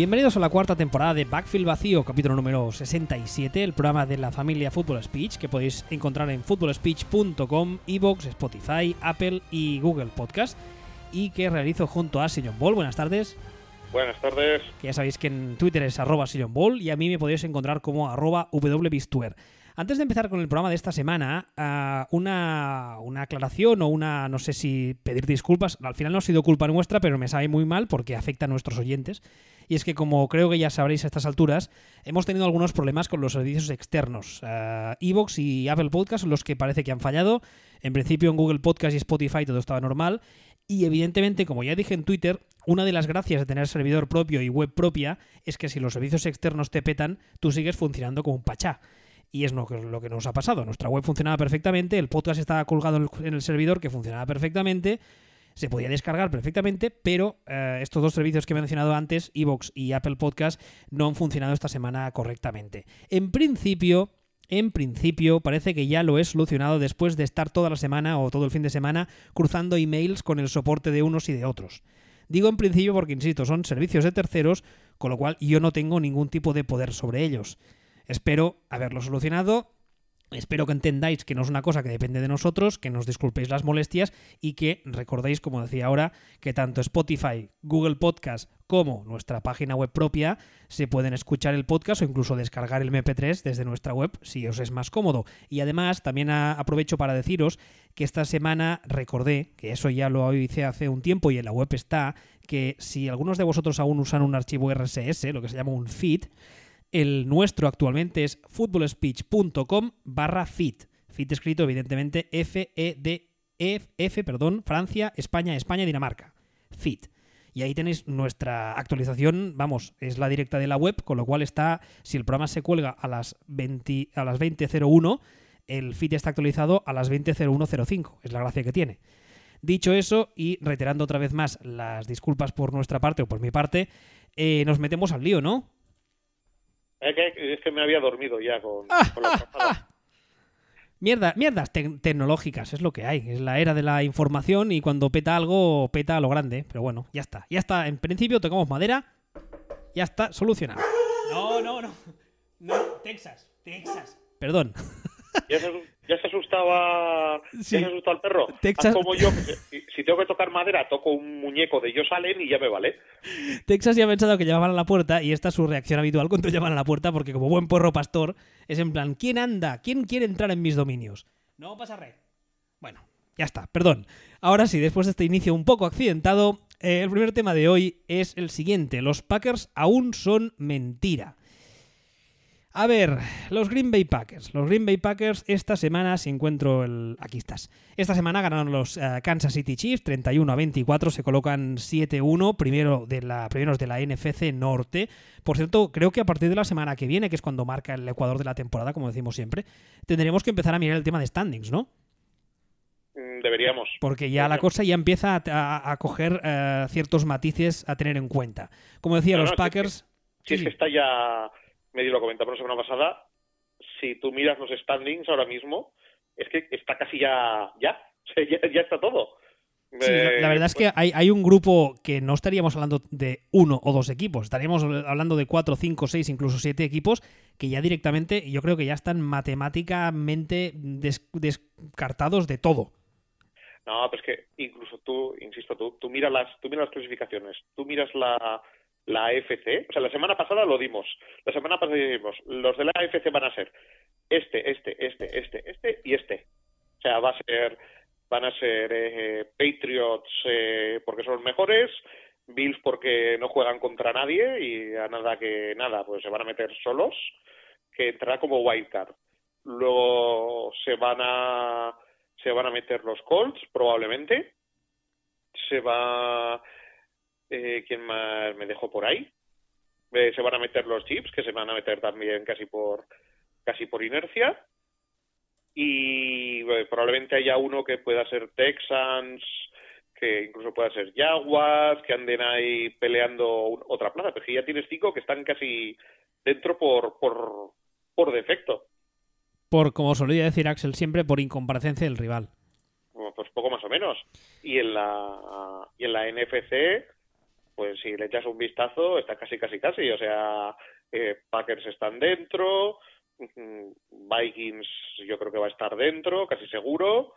Bienvenidos a la cuarta temporada de Backfield Vacío, capítulo número 67, el programa de la familia Football Speech que podéis encontrar en footballspeech.com, Evox, Spotify, Apple y Google Podcast y que realizo junto a Sillon Ball. Buenas tardes. Buenas tardes. Que ya sabéis que en Twitter es arroba Sillon Ball y a mí me podéis encontrar como arroba wbistuer. Antes de empezar con el programa de esta semana, ah, una, una, aclaración o una, no sé si pedir disculpas. Al final no ha sido culpa nuestra, pero me sabe muy mal porque afecta a nuestros oyentes. Y es que, como creo que ya sabréis a estas alturas, hemos tenido algunos problemas con los servicios externos. Uh, Evox y Apple Podcast los que parece que han fallado. En principio en Google Podcast y Spotify todo estaba normal. Y evidentemente, como ya dije en Twitter, una de las gracias de tener servidor propio y web propia es que si los servicios externos te petan, tú sigues funcionando como un pachá. Y es lo que, lo que nos ha pasado. Nuestra web funcionaba perfectamente, el podcast estaba colgado en el servidor que funcionaba perfectamente, se podía descargar perfectamente, pero eh, estos dos servicios que he mencionado antes, Evox y Apple Podcast, no han funcionado esta semana correctamente. En principio, en principio, parece que ya lo he solucionado después de estar toda la semana o todo el fin de semana cruzando emails con el soporte de unos y de otros. Digo en principio porque, insisto, son servicios de terceros, con lo cual yo no tengo ningún tipo de poder sobre ellos. Espero haberlo solucionado Espero que entendáis que no es una cosa que depende de nosotros, que nos disculpéis las molestias y que recordéis, como decía ahora, que tanto Spotify, Google Podcast como nuestra página web propia se pueden escuchar el podcast o incluso descargar el MP3 desde nuestra web si os es más cómodo. Y además también aprovecho para deciros que esta semana recordé, que eso ya lo hice hace un tiempo y en la web está, que si algunos de vosotros aún usan un archivo RSS, lo que se llama un feed, el nuestro actualmente es footballspeech.com barra fit. Fit escrito evidentemente F-E-D-F, perdón, Francia, España, España, Dinamarca. Fit. Y ahí tenéis nuestra actualización, vamos, es la directa de la web, con lo cual está, si el programa se cuelga a las 20.01, a las 20.01, el feed está actualizado a las 20.01.05, es la gracia que tiene. Dicho eso, y reiterando otra vez más las disculpas por nuestra parte o por mi parte, eh, nos metemos al lío, ¿no? Es que, es que me había dormido ya con, ah, con la ah, ah. Mierda, mierdas tecnológicas, es lo que hay. Es la era de la información y cuando peta algo, peta a lo grande. Pero bueno, ya está. Ya está. En principio tocamos madera. Ya está solucionado. No, no, no. No, Texas, Texas. Perdón. Ya se, ya se asustaba Sí. ya se asustaba el perro. Texas- Haz como yo, si, si tengo que tocar madera, toco un muñeco de ellos salen y ya me vale. Texas ya ha pensado que llamaban a la puerta y esta es su reacción habitual cuando llaman a la puerta porque como buen porro pastor es en plan, ¿quién anda? ¿Quién quiere entrar en mis dominios? No pasa red. Bueno, ya está, perdón. Ahora sí, después de este inicio un poco accidentado, eh, el primer tema de hoy es el siguiente. Los Packers aún son mentira. A ver, los Green Bay Packers. Los Green Bay Packers esta semana, si encuentro el... Aquí estás. Esta semana ganaron los eh, Kansas City Chiefs 31 a 24, se colocan 7-1, primero de la, primeros de la NFC Norte. Por cierto, creo que a partir de la semana que viene, que es cuando marca el Ecuador de la temporada, como decimos siempre, tendremos que empezar a mirar el tema de standings, ¿no? Mm, Deberíamos. Porque ya la cosa ya empieza a, a- a coger eh, ciertos matices a tener en cuenta. Como decía, No, los no, Packers... Si es que está ya, medio lo comentamos la semana pasada, si tú miras los standings ahora mismo, es que está casi ya, ya, ya, ya está todo. Sí, la, Eh, la verdad es que hay, hay un grupo que no estaríamos hablando de uno o dos equipos, estaríamos hablando de cuatro, cinco, seis, incluso siete equipos que ya directamente, yo creo que ya están matemáticamente des- descartados de todo. No, pero es que incluso tú, insisto, tú, tú miras las, tú miras las clasificaciones, tú miras la, la AFC, o sea, la semana pasada lo dimos, la semana pasada dimos, los de la AFC van a ser este, este, este, este, este y este. O sea, va a ser, van a ser eh, Patriots eh, porque son los mejores, Bills porque no juegan contra nadie y a nada que nada, pues se van a meter solos, que entrará como wildcard. Luego se van a se van a meter los Colts, probablemente. Se va. Eh, ¿Quién más me dejó por ahí? Eh, se van a meter los Chips, que se van a meter también casi por casi por inercia. Y eh, probablemente haya uno que pueda ser Texans, que incluso pueda ser Jaguars, que anden ahí peleando un- otra plaza. Pero ya tienes cinco que están casi dentro por, por, por defecto. Por, como solía decir Axel siempre, por incomparecencia del rival. Bueno, pues poco más o menos. Y en la y en la NFC, pues si le echas un vistazo, está casi, casi, casi. O sea, eh, Packers están dentro, Vikings yo creo que va a estar dentro, casi seguro.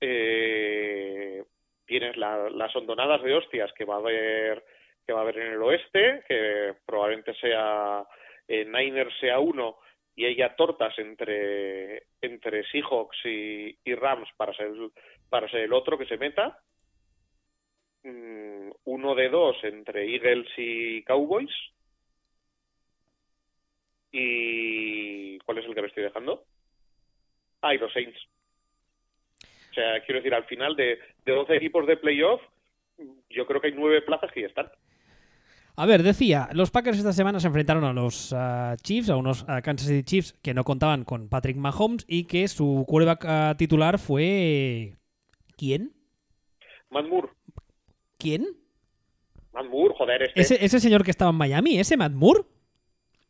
Eh, tienes las hondonadas de hostias que va a haber que va a haber en el oeste, que probablemente sea eh, Niners sea uno y ella tortas entre entre Seahawks y, y Rams para ser para ser el otro que se meta mm, uno de dos entre Eagles y Cowboys y ¿cuál es el que me estoy dejando? Ah, y los Saints. O sea, quiero decir, al final de, de 12 equipos de playoff, yo creo que hay nueve plazas que ya están. A ver, decía, los Packers esta semana se enfrentaron a los uh, Chiefs, a unos uh, Kansas City Chiefs que no contaban con Patrick Mahomes y que su quarterback uh, titular fue... ¿Quién? Matt Moore. ¿Quién? Matt Moore, joder. Este... ¿Ese, ese señor que estaba en Miami, ese Matt Moore.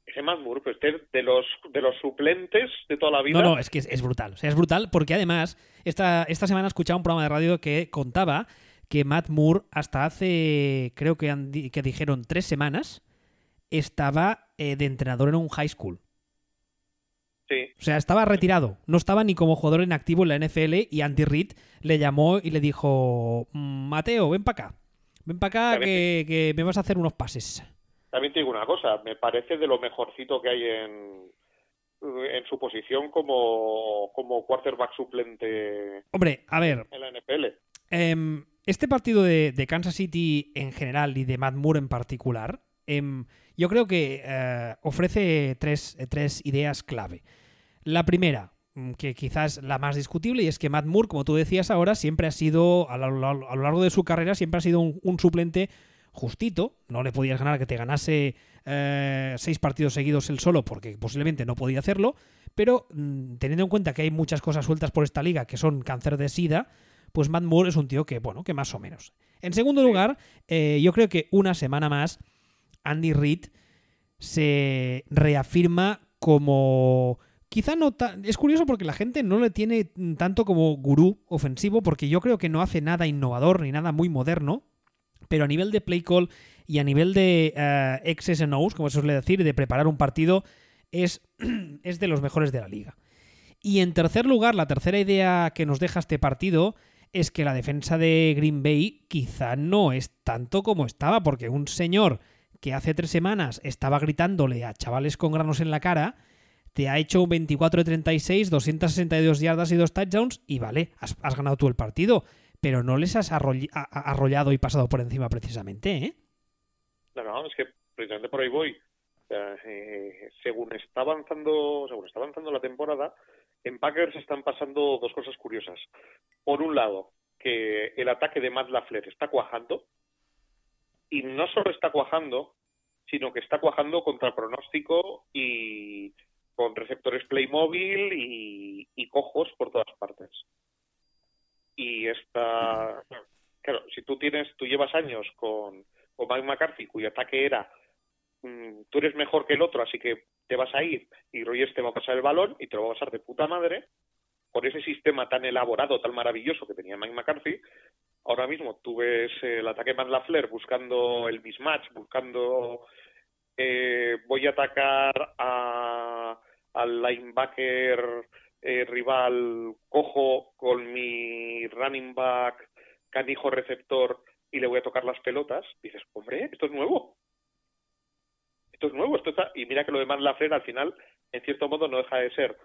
Ese Matt Moore, pues este de los, de los suplentes de toda la vida. No, no, es que es, es brutal. O sea, es brutal porque además esta, esta semana he escuchado un programa de radio que contaba que Matt Moore hasta hace, creo que, han, que dijeron tres semanas, estaba eh, de entrenador en un high school. Sí. O sea, estaba retirado. No estaba ni como jugador en activo en la NFL y Andy Reid le llamó y le dijo, "Mm, Mateo, ven para acá. Ven para acá que, que me vas a hacer unos pases. También te digo una cosa, me parece de lo mejorcito que hay en, en su posición como, como quarterback suplente Hombre, a ver, en la NFL. em, este partido de, de Kansas City en general y de Matt Moore en particular, em, yo creo que eh, ofrece tres, tres ideas clave. La primera, que quizás la más discutible, y es que Matt Moore, como tú decías ahora, siempre ha sido, a lo, largo de su carrera, siempre ha sido un, un suplente justito. No le podías ganar que te ganase eh, seis partidos seguidos él solo, porque posiblemente no podía hacerlo. Pero mm, teniendo en cuenta que hay muchas cosas sueltas por esta liga que son cáncer de sida, pues Matt Moore es un tío que, bueno, que más o menos. En segundo lugar, eh, yo creo que una semana más Andy Reid se reafirma como... Quizá no tan... Es curioso porque la gente no le tiene tanto como gurú ofensivo porque yo creo que no hace nada innovador ni nada muy moderno, pero a nivel de play call y a nivel de uh, X's and O's, como se suele decir, de preparar un partido, es, es de los mejores de la liga. Y en tercer lugar, la tercera idea que nos deja este partido es que la defensa de Green Bay quizá no es tanto como estaba, porque un señor que hace tres semanas estaba gritándole a chavales con granos en la cara, te ha hecho un 24 de 36, 262 yardas y dos touchdowns, y vale, has, ganado tú el partido, pero no les has arroll arrollado y pasado por encima precisamente, ¿eh? No, no, es que precisamente por ahí voy. Eh, según está avanzando, según está avanzando la temporada, en Packers están pasando dos cosas curiosas. Por un lado, que el ataque de Matt LaFleur está cuajando, y no solo está cuajando, sino que está cuajando contra pronóstico y con receptores Playmobil y, y cojos por todas partes. Y esta, claro, si tú tienes, tú llevas años con, con Mike McCarthy, cuyo ataque era mmm, tú eres mejor que el otro, así que te vas a ir y Rogers te va a pasar el balón y te lo va a pasar de puta madre, con ese sistema tan elaborado, tan maravilloso que tenía Mike McCarthy, ahora mismo tú ves el ataque Matt LaFleur buscando el mismatch, buscando eh, voy a atacar a, al linebacker eh, rival cojo con mi running back canijo receptor y le voy a tocar las pelotas, dices, hombre, esto es nuevo. Esto es nuevo, esto está... Y mira que lo de Matt LaFleur al final, en cierto modo, no deja de ser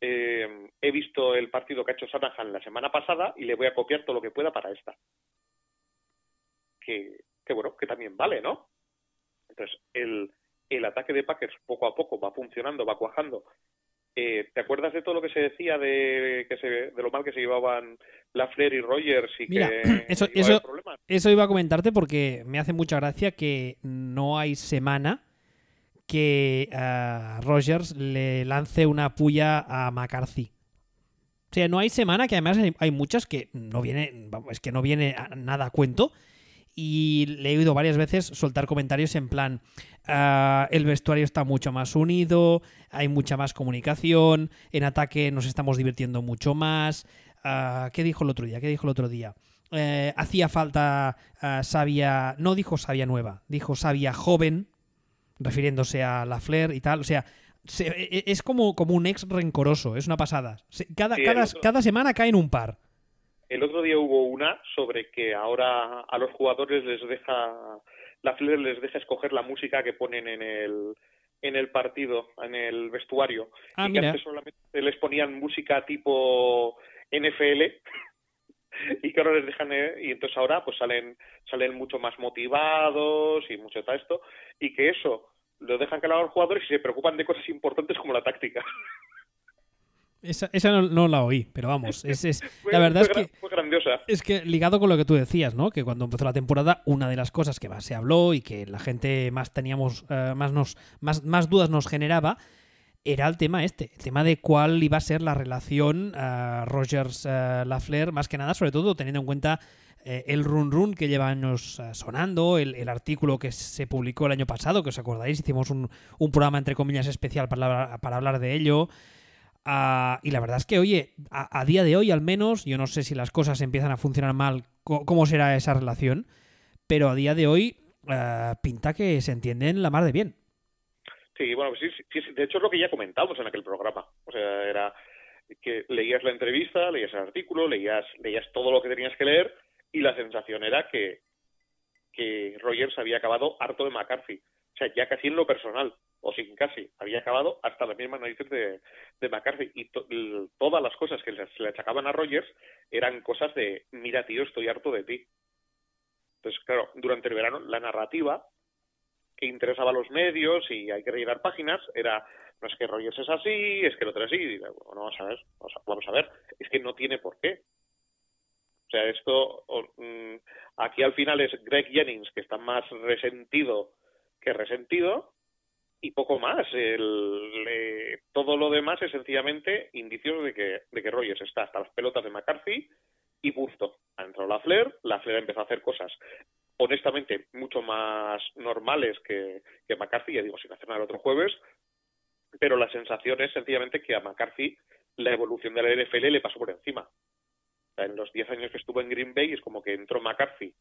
eh, he visto el partido que ha hecho Shanahan la semana pasada y le voy a copiar todo lo que pueda para esta. Que, que bueno, que también vale, ¿no? Entonces, el, el ataque de Packers poco a poco va funcionando, va cuajando. Eh, ¿Te acuerdas de todo lo que se decía de que se, de lo mal que se llevaban Lafleur y Rogers y Mira, que eso, iba a eso, problemas? eso iba a comentarte porque me hace mucha gracia que no hay semana que uh, Rogers le lance una puya a McCarthy. O sea, no hay semana que además hay, muchas que no viene, es que no viene a nada a cuento. Y le he oído varias veces soltar comentarios en plan, uh, el vestuario está mucho más unido, hay mucha más comunicación, en ataque nos estamos divirtiendo mucho más, ah, ¿qué dijo el otro día? ¿Qué dijo el otro día? Eh, hacía falta ah, sabia, no dijo sabia nueva, dijo sabia joven, refiriéndose a la Flair y tal. O sea, se- e- e- es como, como un ex rencoroso, es una pasada. Se- cada, Sí, cada semana caen un par. El otro día hubo una sobre que ahora a los jugadores les deja, la Flair les deja escoger la música que ponen en el, en el partido, en el vestuario. Ah, y que mira. antes solamente les ponían música tipo NFL y que ahora les dejan eh, y entonces ahora pues salen salen mucho más motivados y mucho tal esto y que eso lo dejan claro a los jugadores y se preocupan de cosas importantes como la táctica. Esa, esa no, no la oí, pero vamos, es, es- Fue- la verdad es que gra- fue grandiosa. Es que ligado con lo que tú decías, ¿no? Que cuando empezó la temporada, una de las cosas que más se habló y que la gente más teníamos, eh, más nos, más, más dudas nos generaba, era el tema este, el tema de cuál iba a ser la relación eh, Rogers-Lafleur, más que nada, sobre todo teniendo en cuenta eh, el run run que lleva años eh, sonando, el, el artículo que se publicó el año pasado, que os acordáis, hicimos un, un programa entre comillas especial para, para hablar de ello. Ah, y la verdad es que, oye, a, día de hoy al menos, yo no sé si las cosas empiezan a funcionar mal, cómo será esa relación, pero a día de hoy ah, pinta que se entienden la mar de bien. Sí, bueno, sí, sí, sí, de hecho es lo que ya comentamos en aquel programa. O sea, era que leías la entrevista, leías el artículo, leías, leías todo lo que tenías que leer y la sensación era que, que Rogers había acabado harto de McCarthy. O sea, ya casi en lo personal, o sin casi, había acabado hasta las mismas narices de, de McCarthy. Y to- todas las cosas que se le achacaban a Rogers eran cosas de, mira tío, estoy harto de ti. Entonces, claro, durante el verano la narrativa que interesaba a los medios y hay que rellenar páginas era no es que Rogers es así, es que el otro es así. Y bueno, vamos a ver, vamos a, ver, es que no tiene por qué. O sea, esto mm, aquí al final es Greg Jennings que está más resentido que resentido y poco más. El, eh, todo lo demás es sencillamente indicios de que, de que Rogers está hasta las pelotas de McCarthy y punto. Ha entrado la Flair, la Flair empezó a hacer cosas honestamente mucho más normales que, que McCarthy, ya digo, sin hacer nada el otro jueves, pero la sensación es sencillamente que a McCarthy la evolución de la NFL le pasó por encima. En los 10 años que estuvo en Green Bay es como que entró McCarthy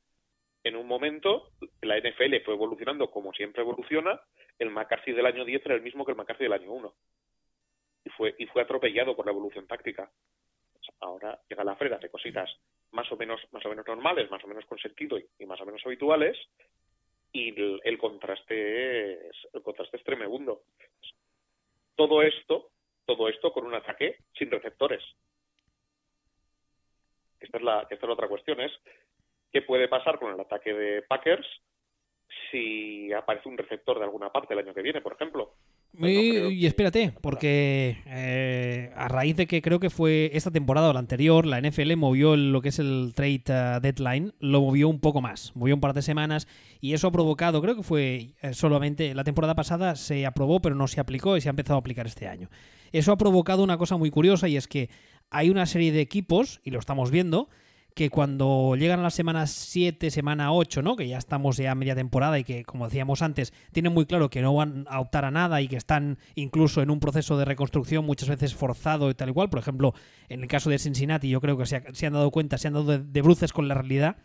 en un momento, la NFL fue evolucionando como siempre evoluciona, el McCarthy del año 10 era el mismo que el McCarthy del año 1. Y fue, y fue atropellado por la evolución táctica. Ahora llega la Fred, hace cositas más o menos, más o menos normales, más o menos con sentido y, más o menos habituales, y el, el contraste es, el contraste es. Todo esto, todo esto con un ataque sin receptores. Esta es la, esta es la otra cuestión, es qué puede pasar con el ataque de Packers si aparece un receptor de alguna parte el año que viene, por ejemplo. Pues Y, espérate, porque eh, a raíz de que creo que fue esta temporada o la anterior, la NFL movió el- lo que es el trade eh, deadline, lo movió un poco más, movió un par de semanas y eso ha provocado, creo que fue eh, solamente la temporada pasada se aprobó pero no se aplicó y se ha empezado a aplicar este año. Eso ha provocado una cosa muy curiosa y es que hay una serie de equipos, y lo estamos viendo, que cuando llegan a la semana 7, semana 8, ¿no? Que ya estamos ya a media temporada y que, como decíamos antes, tienen muy claro que no van a optar a nada y que están incluso en un proceso de reconstrucción muchas veces forzado y tal y cual. Por ejemplo, en el caso de Cincinnati, yo creo que se, ha- se han dado cuenta, se han dado de, de bruces con la realidad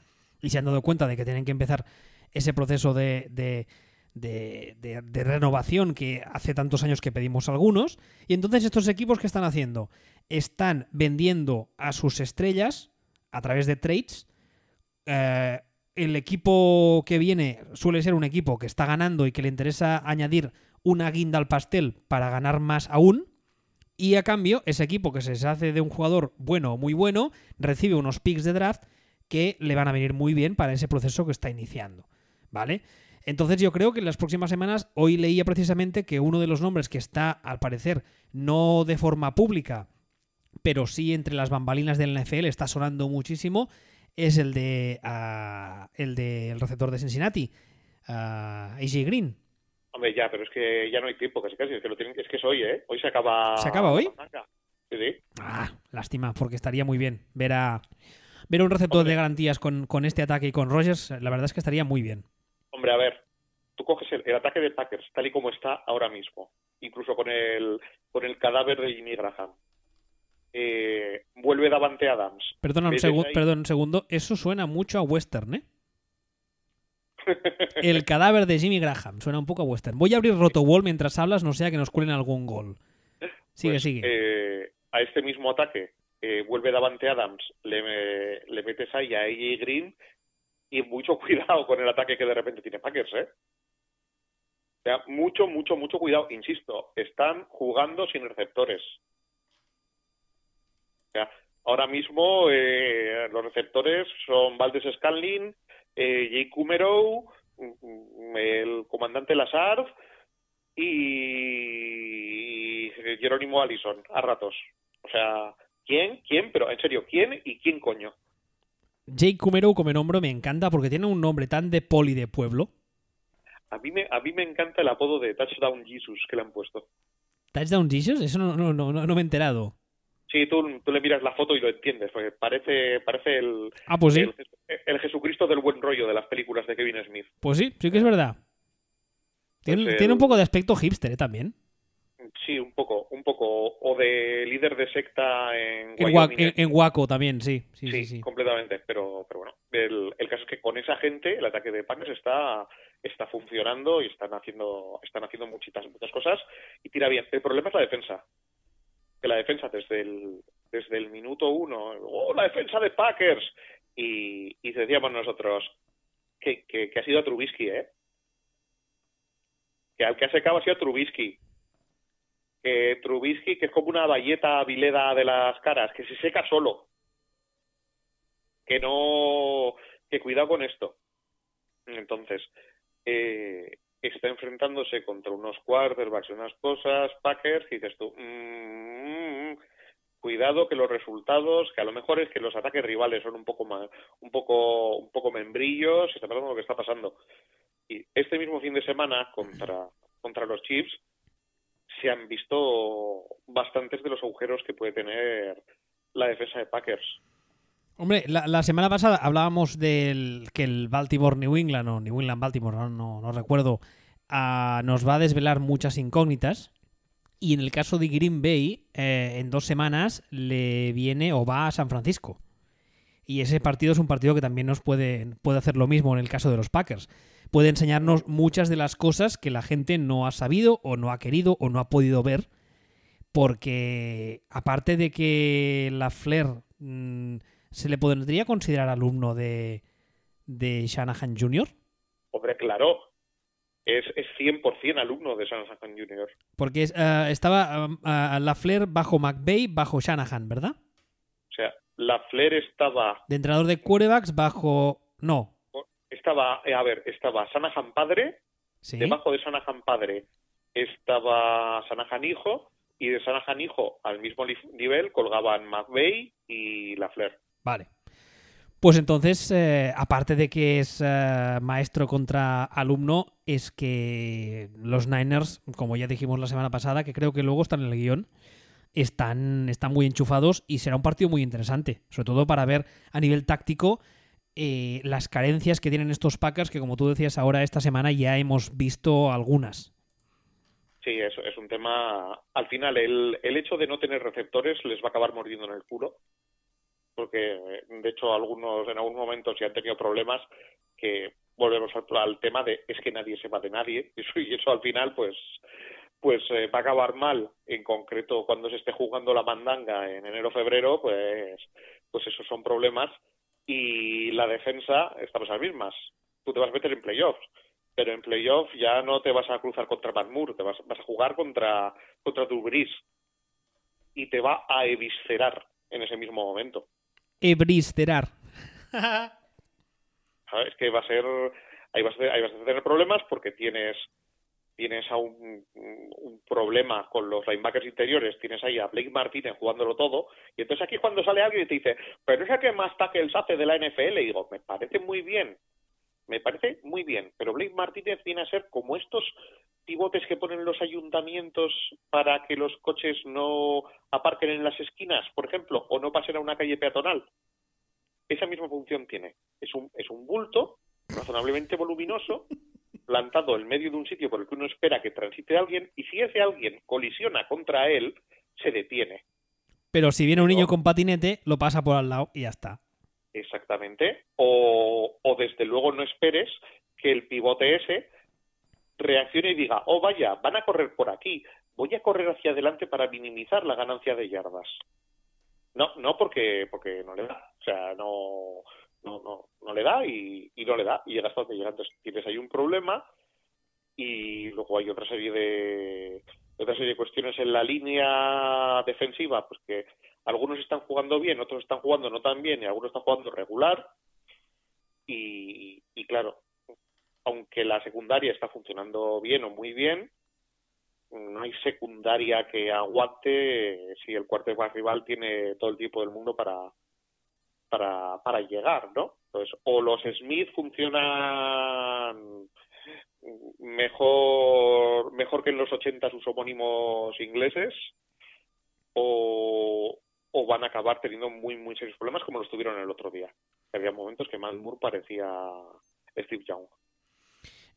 y se han dado cuenta de que tienen que empezar ese proceso de, de, de- de- de renovación que hace tantos años que pedimos algunos. Y entonces estos equipos que están haciendo están vendiendo a sus estrellas a través de trades. Eh, el equipo que viene suele ser un equipo que está ganando y que le interesa añadir una guinda al pastel para ganar más aún. Y a cambio, ese equipo que se deshace de un jugador bueno o muy bueno recibe unos picks de draft que le van a venir muy bien para ese proceso que está iniciando. ¿Vale? Entonces yo creo que en las próximas semanas, hoy leía precisamente que uno de los nombres que está, al parecer, no de forma pública, pero sí entre las bambalinas del NFL está sonando muchísimo, es el de ah, el del receptor de Cincinnati, ah, AJ Green. Hombre, ya, pero es que ya no hay tiempo, casi casi, es que, lo tienen, es que es hoy, ¿eh? Hoy se acaba... ¿Se acaba hoy? Sí, sí. Ah, lástima, porque estaría muy bien ver a ver a un receptor Hombre. de garantías con, con este ataque y con Rogers, la verdad es que estaría muy bien. Hombre, a ver, tú coges el, el ataque de Packers tal y como está ahora mismo, incluso con el, con el cadáver de Jimmy Graham. Eh, vuelve Davante Adams. Perdona un, perdón un segundo, eso suena mucho a western, ¿eh? El cadáver de Jimmy Graham, suena un poco a western. Voy a abrir Rotowall mientras hablas, no sea que nos cuelen algún gol. Sigue, Pues, sigue. eh, a este mismo ataque eh, vuelve Davante Adams, le, le metes ahí a AJ Green y mucho cuidado con el ataque que de repente tiene Packers, ¿eh? O sea, mucho, mucho, mucho cuidado. Insisto, están jugando sin receptores. Ahora mismo eh, los receptores son Valdes Scanlin, eh, Jake Kumerow, mm, el comandante Lazard y Jerónimo Allison a ratos. O sea, ¿quién? ¿Quién? Pero en serio, ¿quién y quién coño? Jake Kumero como nombre me encanta porque tiene un nombre tan de poli de pueblo. A mí me, a mí me encanta el apodo de Touchdown Jesus que le han puesto. ¿Touchdown Jesus? Eso no, no, no, no me he enterado. Sí, tú, tú le miras la foto y lo entiendes, porque parece, parece el, Ah, pues sí. el, el Jesucristo del buen rollo de las películas de Kevin Smith. Pues sí, sí que es verdad. Tiene, Pues el- tiene un poco de aspecto hipster ¿eh? también. Sí, un poco, un poco. O de líder de secta en En, Wyoming. Wa- en- en Waco también, sí. Sí, sí, sí, sí. completamente. Pero, pero bueno, el, el caso es que con esa gente el ataque de Packers está, está funcionando y están haciendo, están haciendo muchitas, muchas cosas y tira bien. El problema es la defensa. Que la defensa desde el, desde el minuto uno, ¡oh, la defensa de Packers! Y, y decíamos nosotros que, que, ha sido a Trubisky, ¿eh? Que al que ha secado ha sido a Trubisky. Que Trubisky, que es como una valleta vileda de las caras, que se seca solo que no que cuidado con esto entonces eh, está enfrentándose contra unos quarterbacks y unas cosas Packers y dices tú mm, cuidado que los resultados que a lo mejor es que los ataques rivales son un poco más un poco un poco membrillos está pasando lo que está pasando y este mismo fin de semana contra contra los Chiefs se han visto bastantes de los agujeros que puede tener la defensa de Packers Hombre, la, semana pasada hablábamos del que el Baltimore New England o New England Baltimore, no, no, no recuerdo, ah, nos va a desvelar muchas incógnitas. Y en el caso de Green Bay, eh, en dos semanas le viene o va a San Francisco. Y ese partido es un partido que también nos puede, puede hacer lo mismo en el caso de los Packers. Puede enseñarnos muchas de las cosas que la gente no ha sabido o no ha querido o no ha podido ver. Porque aparte de que la Flair mm, se le podría considerar alumno de, de Shanahan Jr. Hombre, claro, es, es 100% alumno de Shanahan Jr. Porque eh, estaba la Flair bajo McVeigh, bajo Shanahan, ¿verdad? O sea, la Flair estaba, De entrenador de quarterbacks bajo... No, estaba, eh, a ver, estaba Shanahan padre, sí. debajo de Shanahan padre estaba Shanahan hijo, y de Shanahan hijo al mismo nivel colgaban McVeigh y la Flair. Vale. Pues entonces, eh, aparte de que es eh, maestro contra alumno, es que los Niners, como ya dijimos la semana pasada, que creo que luego están en el guion, están, están muy enchufados y será un partido muy interesante, sobre todo para ver a nivel táctico eh, las carencias que tienen estos Packers, que como tú decías ahora esta semana ya hemos visto algunas. Sí, es, es un tema. Al final, el, el hecho de no tener receptores les va a acabar mordiendo en el culo. Porque, de hecho, algunos en algún momento sí han tenido problemas que volvemos al, tema de es que nadie se va de nadie. Y eso, y eso al final, pues pues eh, va a acabar mal. En concreto, cuando se esté jugando la mandanga en enero-febrero, pues, pues esos son problemas. Y la defensa, estamos a las mismas. Tú te vas a meter en playoffs pero en playoff ya no te vas a cruzar contra Moore, te vas, vas a jugar contra, contra Drew Brees y te va a eviscerar en ese mismo momento. Ebristerar. ¿Sabes? Que va a ser, ahí vas a, tener problemas porque tienes tienes a un, un problema con los linebackers interiores, tienes ahí a Blake Martínez jugándolo todo, y entonces aquí cuando sale alguien y te dice, pero es el que más tackles hace de la NFL, digo, me parece muy bien, me parece muy bien, pero Blake Martínez viene a ser como estos pivotes que ponen los ayuntamientos para que los coches no aparquen en las esquinas, por ejemplo, o no pasen a una calle peatonal. Esa misma función tiene. Es un, es un bulto razonablemente voluminoso plantado en medio de un sitio por el que uno espera que transite alguien y si ese alguien colisiona contra él, se detiene. Pero si viene un niño con patinete, lo pasa por al lado y ya está. Exactamente. O, o desde luego no esperes que el pivote ese reaccione y diga, oh vaya, van a correr por aquí, voy a correr hacia adelante para minimizar la ganancia de yardas. No, no porque, porque no le da. O sea, no, no, no, no le da y, y no le da y llega hasta donde llega. Entonces tienes ahí un problema y luego hay otra serie de otra serie de cuestiones en la línea defensiva, pues que algunos están jugando bien, otros están jugando no tan bien y algunos están jugando regular. Y, y claro, aunque la secundaria está funcionando bien o muy bien, no hay secundaria que aguante si el quarterback rival tiene todo el tiempo del mundo para, para, para llegar, ¿no? Entonces, o los Smith funcionan mejor mejor que en los 80 sus homónimos ingleses o, o van a acabar teniendo muy muy serios problemas como los tuvieron el otro día. Había momentos que Matt parecía Steve Young.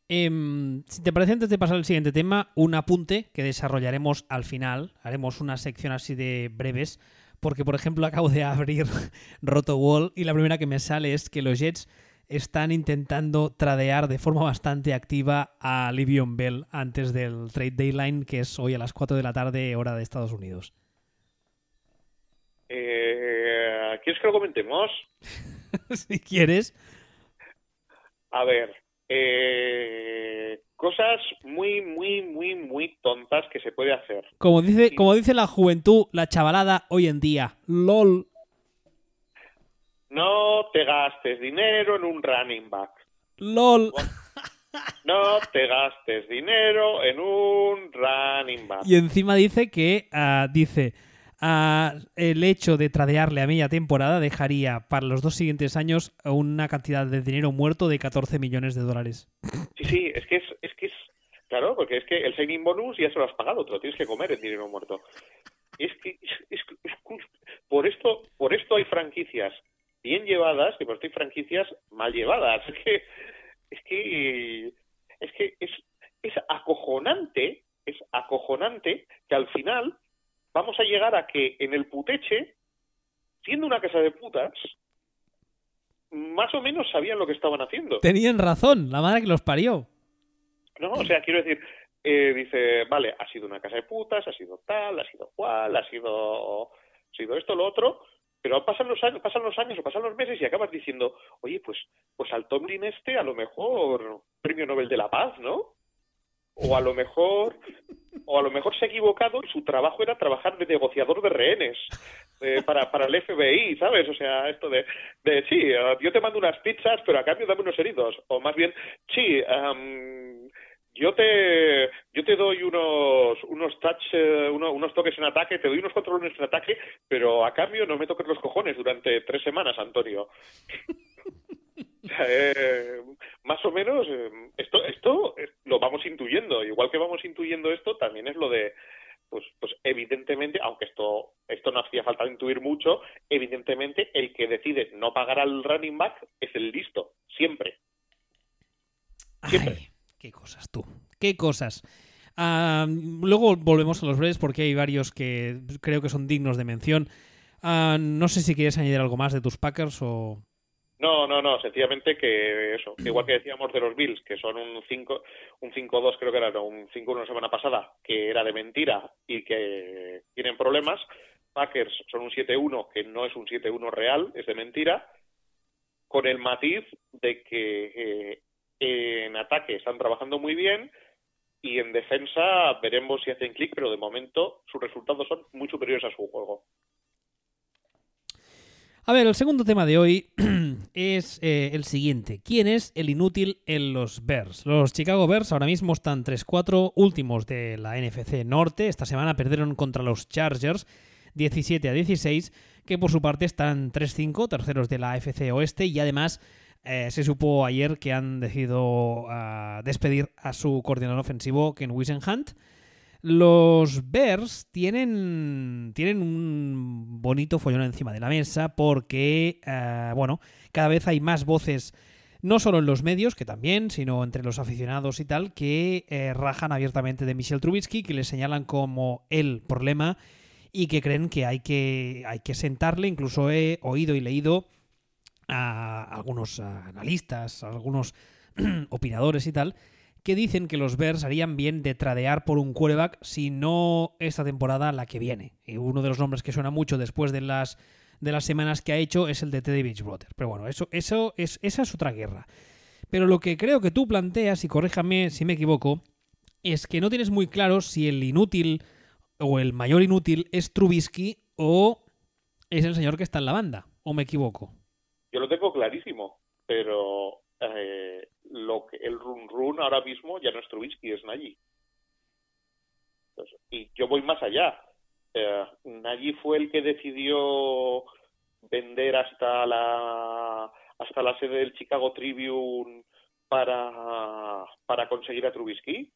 Em, si te parece, antes de pasar al siguiente tema, un apunte que desarrollaremos al final. Haremos una sección así de breves. Porque, por ejemplo, acabo de abrir RotoWall y la primera que me sale es que los Jets están intentando tradear de forma bastante activa a Livion Bell antes del trade deadline, que es hoy a las 4 de la tarde, hora de Estados Unidos. Eh, ¿Quieres que lo comentemos? si quieres. A ver, eh, cosas muy, muy, muy, muy tontas que se puede hacer. Como dice, como dice la juventud, la chavalada hoy en día. LOL. No te gastes dinero en un running back. LOL. No te gastes dinero en un running back. Y encima dice que ah, dice el hecho de tradearle a media temporada dejaría para los dos siguientes años una cantidad de dinero muerto de 14 millones de dólares. Sí, sí, es que es, es que es, claro, porque es que el signing bonus ya se lo has pagado, te lo tienes que comer en dinero muerto. Es que es, es- por esto, por esto hay franquicias bien llevadas y por esto hay franquicias mal llevadas. Es que, es que, es que es acojonante, es acojonante que al final vamos a llegar a que en el puteche, siendo una casa de putas, más o menos sabían lo que estaban haciendo. Tenían razón, la madre que los parió. No, o sea, quiero decir, eh, dice, vale, ha sido una casa de putas, ha sido tal, ha sido cual, ha sido, ha sido esto, lo otro, pero pasan los años, pasan los años o pasan los meses y acabas diciendo, oye, pues, pues al Tomlin este a lo mejor premio Nobel de la Paz, ¿no? O a lo mejor, o a lo mejor se ha equivocado y su trabajo era trabajar de negociador de rehenes eh, para, para el FBI, ¿sabes? O sea, esto de, de sí, eh, yo te mando unas pizzas, pero a cambio dame unos heridos. O más bien, sí, am, yo te yo te doy unos unos touch, eh, uno- unos toques en ataque, te doy unos controles en ataque, pero a cambio no me toques los cojones durante tres semanas, Antonio. O sea, eh, más o menos eh, esto esto eh, lo vamos intuyendo igual que vamos intuyendo esto también es lo de pues pues evidentemente aunque esto esto no hacía falta intuir mucho evidentemente el que decide no pagar al running back es el listo siempre Siempre. Ay, qué cosas tú. Qué cosas. Luego volvemos a los breves porque hay varios que creo que son dignos de mención. No sé si quieres añadir algo más de tus Packers o... No, no, no, sencillamente que eso, igual que decíamos de los Bills, que son un 5 un 5-2 creo que era, no, un 5-1 la semana pasada, que era de mentira y que tienen problemas, Packers son un 7-1 que no es un 7-1 real, es de mentira, con el matiz de que eh, en ataque están trabajando muy bien y en defensa veremos si hacen clic, pero de momento sus resultados son muy superiores a su juego. A ver, el segundo tema de hoy es eh, el siguiente. ¿Quién es el inútil en los Bears? Los Chicago Bears ahora mismo están 3-4 últimos de la NFC Norte. Esta semana perdieron contra los Chargers 17 a 16, que por su parte están 3-5, terceros de la AFC Oeste y además eh, se supo ayer que han decidido ah, despedir a su coordinador ofensivo Ken Wisenhunt. Los Bears tienen, tienen un bonito follón encima de la mesa porque, eh, bueno, cada vez hay más voces, no solo en los medios, que también, sino entre los aficionados y tal, que eh, rajan abiertamente de Michel Trubisky, que le señalan como el problema y que creen que hay que, hay que sentarle. Incluso he oído y leído a algunos analistas, a algunos opinadores y tal, que dicen que los Bears harían bien de tradear por un quarterback si no esta temporada la que viene. Y uno de los nombres que suena mucho después de las, de las semanas que ha hecho es el de Teddy Bridgewater. Pero bueno, eso, eso es, esa es otra guerra. Pero lo que creo que tú planteas, y corríjame si me equivoco, es que no tienes muy claro si el inútil o el mayor inútil es Trubisky o es el señor que está en la banda. ¿O me equivoco? Yo lo tengo clarísimo, pero eh, lo que el run run ahora mismo ya no es Trubisky, es Nagy. y yo voy más allá. Eh, Nagy fue el que decidió vender hasta la hasta la sede del Chicago Tribune para, para conseguir a Trubisky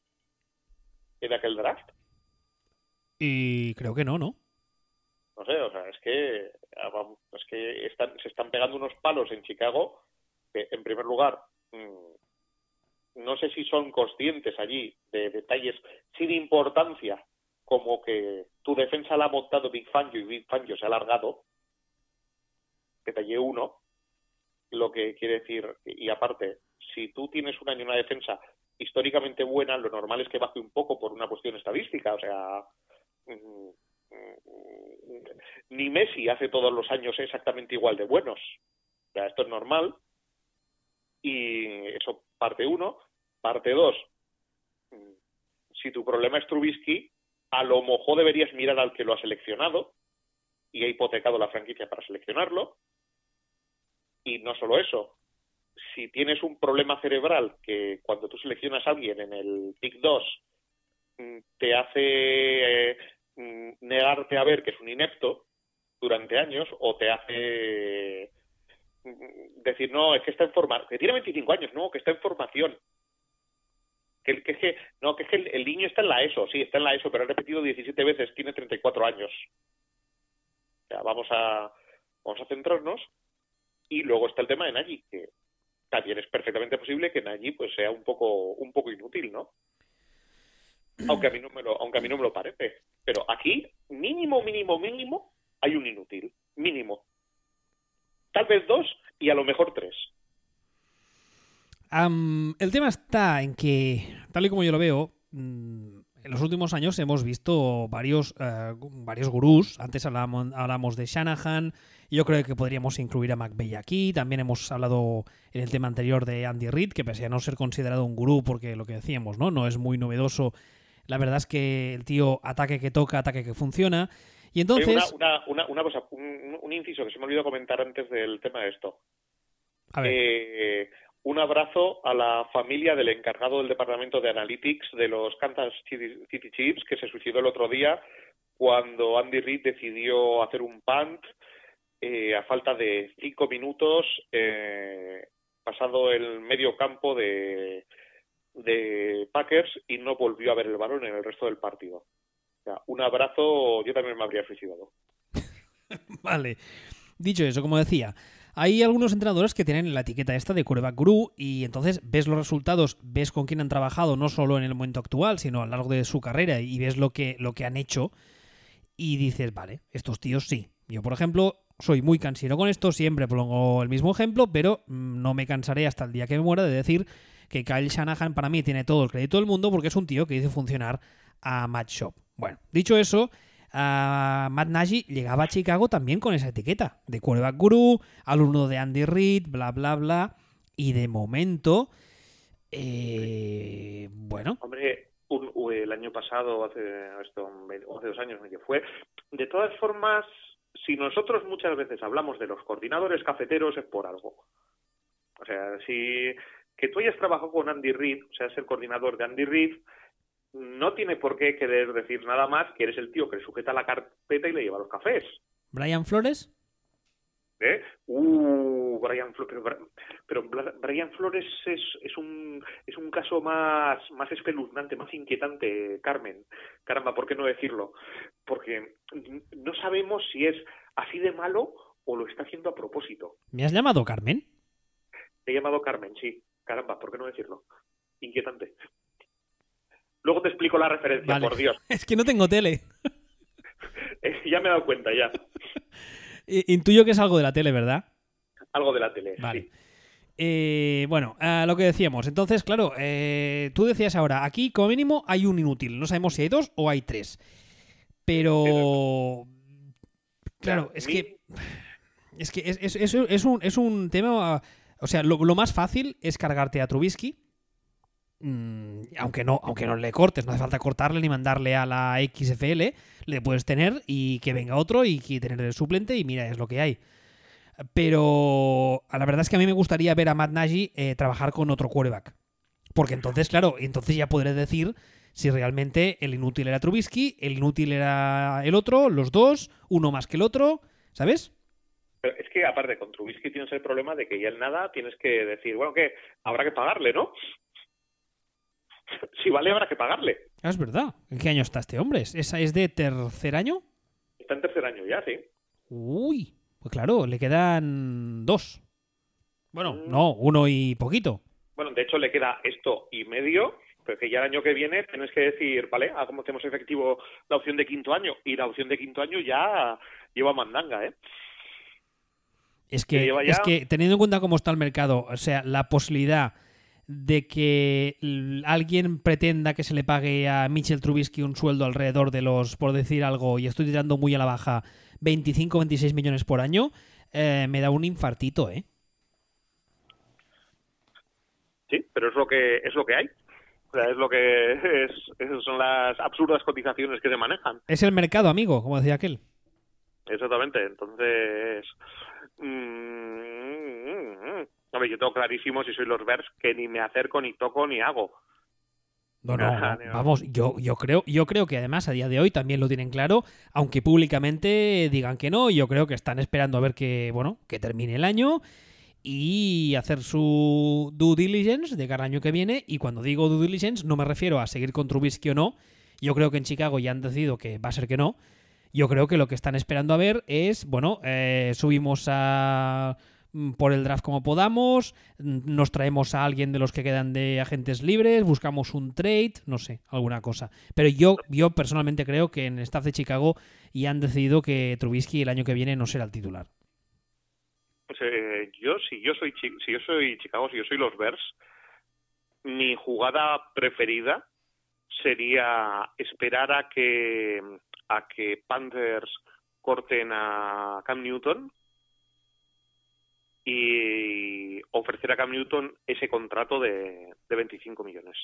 en aquel draft. Y creo que no, ¿no? No sé, o sea, es que, ah, es que están, se están pegando unos palos en Chicago que, en primer lugar, mm, no sé si son conscientes allí de detalles sin importancia, como que tu defensa la ha montado Big Fangio y Big Fangio se ha alargado, detalle uno, lo que quiere decir, y aparte, si tú tienes un año una defensa históricamente buena, lo normal es que baje un poco por una cuestión estadística, o sea, mm, mm, ni Messi hace todos los años exactamente igual de buenos. O esto es normal. Y eso, parte uno. Parte dos, mm, si tu problema es Trubisky, a lo mejor deberías mirar al que lo ha seleccionado y ha hipotecado la franquicia para seleccionarlo. Y no solo eso, si tienes un problema cerebral que cuando tú seleccionas a alguien en el pick 2 mm, te hace eh, mm, negarte a ver que es un inepto durante años o te hace decir, no, es que está en formación, que tiene 25 años, no, que está en formación. Que, que, es que, no, que es que el, niño está en la ESO, sí, está en la ESO, pero ha repetido 17 veces, tiene 34 años. Ya, vamos a, vamos a centrarnos. Y luego está el tema de Nagy, que también es perfectamente posible que Nagy pues sea un poco, un poco inútil, ¿no? Aunque a mí no me lo, aunque a mí no me lo parece. Pero aquí, mínimo, mínimo, mínimo, hay un inútil. Mínimo tal vez dos y a lo mejor tres. El tema está en que, tal y como yo lo veo, mm, en los últimos años hemos visto varios, eh, varios gurús. Antes hablamos, de Shanahan. Yo creo que podríamos incluir a McVeigh aquí. También hemos hablado en el tema anterior de Andy Reid, que pese a no ser considerado un gurú, porque lo que decíamos, ¿no? No es muy novedoso. La verdad es que el tío ataque que toca, ataque que funciona. Y entonces... Una, cosa, un, inciso que se me olvidó comentar antes del tema de esto. Eh, un abrazo a la familia del encargado del departamento de Analytics de los Kansas City Chiefs que se suicidó el otro día cuando Andy Reid decidió hacer un punt eh, a falta de cinco minutos eh, pasado el medio campo de, de Packers y no volvió a ver el balón en el resto del partido un abrazo, yo también me habría suicidado. vale. Dicho eso, como decía, hay algunos entrenadores que tienen la etiqueta esta de quarterback guru y entonces ves los resultados, ves con quién han trabajado no solo en el momento actual, sino a lo largo de su carrera y ves lo que, lo que han hecho y dices, vale, estos tíos sí. Yo, por ejemplo, soy muy cansino con esto, siempre pongo el mismo ejemplo, pero mm, no me cansaré hasta el día que me muera de decir que Kyle Shanahan para mí tiene todo el crédito del mundo porque es un tío que hizo funcionar a Match Shop. Bueno, dicho eso, Matt Nagy llegaba a Chicago también con esa etiqueta de quarterback guru, alumno de Andy Reid, bla, bla, bla. Y de momento, eh, bueno. Hombre, el año pasado, hace, esto, hace dos años que fue. De todas formas, si nosotros muchas veces hablamos de los coordinadores cafeteros es por algo. O sea, si que tú hayas trabajado con Andy Reid, o sea, es el coordinador de Andy Reid, no tiene por qué querer decir nada más que eres el tío que le sujeta la carpeta y le lleva los cafés. ¿Brian Flores? ¿Eh? Uh, Brian Flores. Pero, Brian Flores es, es, un, es un caso más, más espeluznante, más inquietante, Carmen. Caramba, ¿por qué no decirlo? Porque no sabemos si es así de malo o lo está haciendo a propósito. ¿Me has llamado Carmen? Te he llamado Carmen, sí. Caramba, ¿por qué no decirlo? Inquietante. Luego te explico la referencia, por Dios. Es que no tengo tele. ya me he dado cuenta, ya. Intuyo que es algo de la tele, ¿verdad? Algo de la tele, Vale. sí. Eh, bueno, a lo que decíamos. Entonces, claro, eh, tú decías ahora, aquí como mínimo hay un inútil. No sabemos si hay dos o hay tres. Pero... Claro, es que... Es que es, es- es- es un, es un tema... O sea, lo, lo más fácil es cargarte a Trubisky. Mm, aunque no, aunque no le cortes, no hace falta cortarle ni mandarle a la XFL, le puedes tener y que venga otro y que tener el suplente y mira, es lo que hay. Pero la verdad es que a mí me gustaría ver a Matt Nagy eh, trabajar con otro quarterback. Porque entonces, claro, entonces ya podré decir si realmente el inútil era Trubisky, el inútil era el otro, los dos, uno más que el otro, ¿sabes? Pero es que aparte con Trubisky tienes el problema de que ya en nada tienes que decir, bueno, que habrá que pagarle, ¿no? si vale, habrá que pagarle. Ah, es verdad. ¿En qué año está este hombre? ¿Esa es de tercer año? Está en tercer año ya, sí. Uy, pues claro, le quedan dos. Bueno, Mm. no, uno y poquito. Bueno, de hecho le queda esto y medio, pero que ya el año que viene tienes que decir, vale, ¿cómo hacemos efectivo la opción de quinto año? Y la opción de quinto año ya lleva mandanga, ¿eh? Es Que que, lleva es ya- que teniendo en cuenta cómo está el mercado, o sea, la posibilidad de que alguien pretenda que se le pague a Mitchell Trubisky un sueldo alrededor de los, por decir algo, y estoy tirando muy a la baja, 25 26 millones por año, eh, me da un infartito, ¿eh? Sí, pero es lo que es lo que hay. O sea, es lo que es, son las absurdas cotizaciones que se manejan. Es el mercado, amigo, como decía aquel. Exactamente. Entonces, mm, a ver, yo tengo clarísimo si soy los Bears que ni me acerco, ni toco, ni hago. No, no, Ajá, no. no. vamos, yo, yo creo, yo creo que además a día de hoy también lo tienen claro, aunque públicamente digan que no, yo creo que están esperando a ver que, bueno, que termine el año y hacer su due diligence de cada año que viene. Y cuando digo due diligence, no me refiero a seguir con Trubisky o no. Yo creo que en Chicago ya han decidido que va a ser que no. Yo creo que lo que están esperando a ver es, bueno, eh, subimos a por el draft como podamos, mm, nos traemos a alguien de los que quedan de agentes libres, buscamos un trade, no sé, alguna cosa. Pero yo, yo personalmente creo que en el staff de Chicago ya han decidido que Trubisky el año que viene no será el titular. Pues, eh, yo, si yo soy si yo soy Chicago, si yo soy los Bears, mi jugada preferida sería esperar a que a que Panthers corten a Cam Newton y ofrecer a Cam Newton ese contrato de, de 25 millones.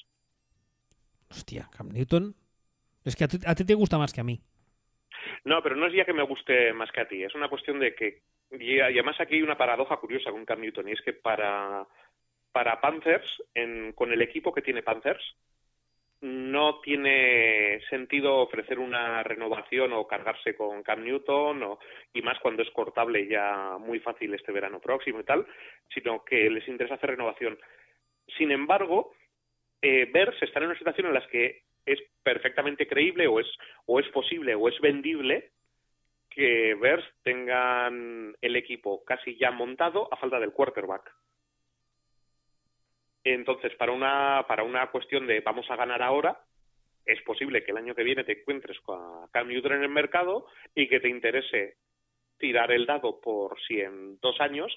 Hostia, Cam Newton. Es que a ti, a ti te gusta más que a mí. No, pero no es ya que me guste más que a ti, es una cuestión de que, y además aquí hay una paradoja curiosa con Cam Newton, y es que para, para Panthers, en, con el equipo que tiene Panthers, no tiene sentido ofrecer una renovación o cargarse con Cam Newton, o, y más cuando es cortable ya muy fácil este verano próximo y tal, sino que les interesa hacer renovación. Sin embargo, eh, Bears están en una situación en la que es perfectamente creíble o es o es posible o es vendible que Bears tengan el equipo casi ya montado a falta del quarterback. Entonces, para una para una cuestión de vamos a ganar ahora, es posible que el año que viene te encuentres con Cam Newton en el mercado y que te interese tirar el dado por si en dos años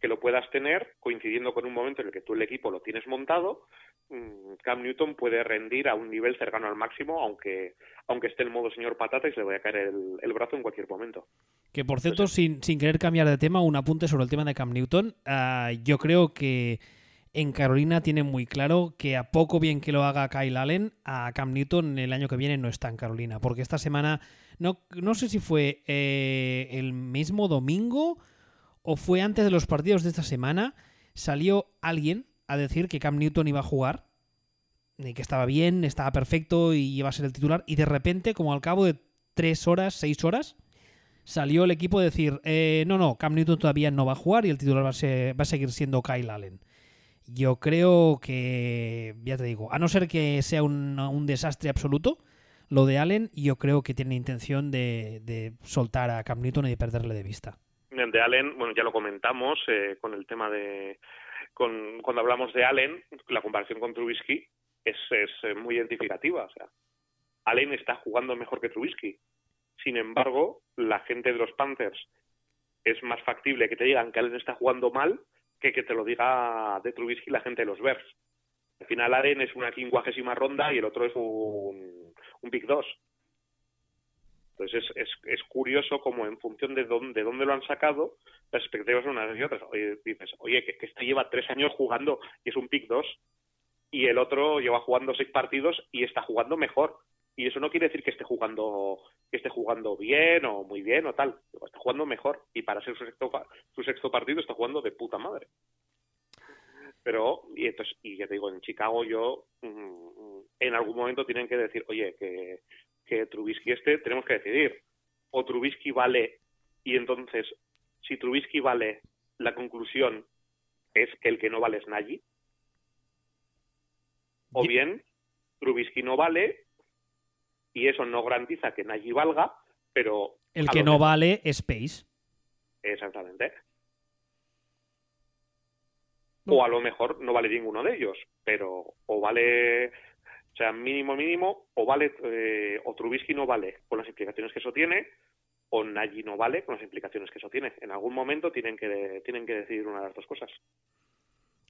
que lo puedas tener coincidiendo con un momento en el que tú el equipo lo tienes montado mm, Cam Newton puede rendir a un nivel cercano al máximo, aunque aunque esté en modo señor patata y se le vaya a caer el, el brazo en cualquier momento. Que por cierto, sin, sin querer cambiar de tema, un apunte sobre el tema de Cam Newton. Ah, yo creo que en Carolina tienen muy claro que a poco bien que lo haga Kyle Allen, a Cam Newton el año que viene no está en Carolina. Porque esta semana, no, no sé si fue eh, el mismo domingo o fue antes de los partidos de esta semana, salió alguien a decir que Cam Newton iba a jugar, y que estaba bien, estaba perfecto y iba a ser el titular. Y de repente, como al cabo de tres horas, seis horas, salió el equipo a decir, eh, no, no, Cam Newton todavía no va a jugar y el titular va a seguir siendo Kyle Allen. Yo creo que, ya te digo, a no ser que sea un, desastre absoluto, lo de Allen, yo creo que tiene intención de, de soltar a Cam Newton y de perderle de vista. De Allen, bueno, ya lo comentamos eh, con el tema de con, cuando hablamos de Allen, la comparación con Trubisky es, es eh, muy identificativa, o sea, Allen está jugando mejor que Trubisky. Sin embargo, la gente de los Panthers es más factible que te digan que Allen está jugando mal que que te lo diga de Trubisky la gente de los Bears. Al final Allen es una quincuagésima ronda y el otro es un, un Big 2. Entonces es, es, es, curioso como en función de dónde, de dónde lo han sacado, las expectativas son unas y otras. Oye, dices, oye, que, que este lleva tres años jugando y es un pick 2 y el otro lleva jugando seis partidos y está jugando mejor. Y eso no quiere decir que esté jugando que esté jugando bien o muy bien o tal. Está jugando mejor y para ser su sexto, su sexto partido está jugando de puta madre. Pero, y entonces, y ya te digo, en Chicago yo, mm, en algún momento tienen que decir, oye, que, que Trubisky este tenemos que decidir. O Trubisky vale, y entonces, si Trubisky vale, la conclusión es que el que no vale es Nagy. O bien, Trubisky no vale, y eso no garantiza que Nagy valga, pero... El que no vale es Pace. Exactamente. O a lo mejor no vale ninguno de ellos, pero o vale o sea, mínimo, mínimo, o vale, eh, o Trubisky no vale con las implicaciones que eso tiene, o Nagy no vale con las implicaciones que eso tiene. En algún momento tienen que, tienen que decidir una de las dos cosas.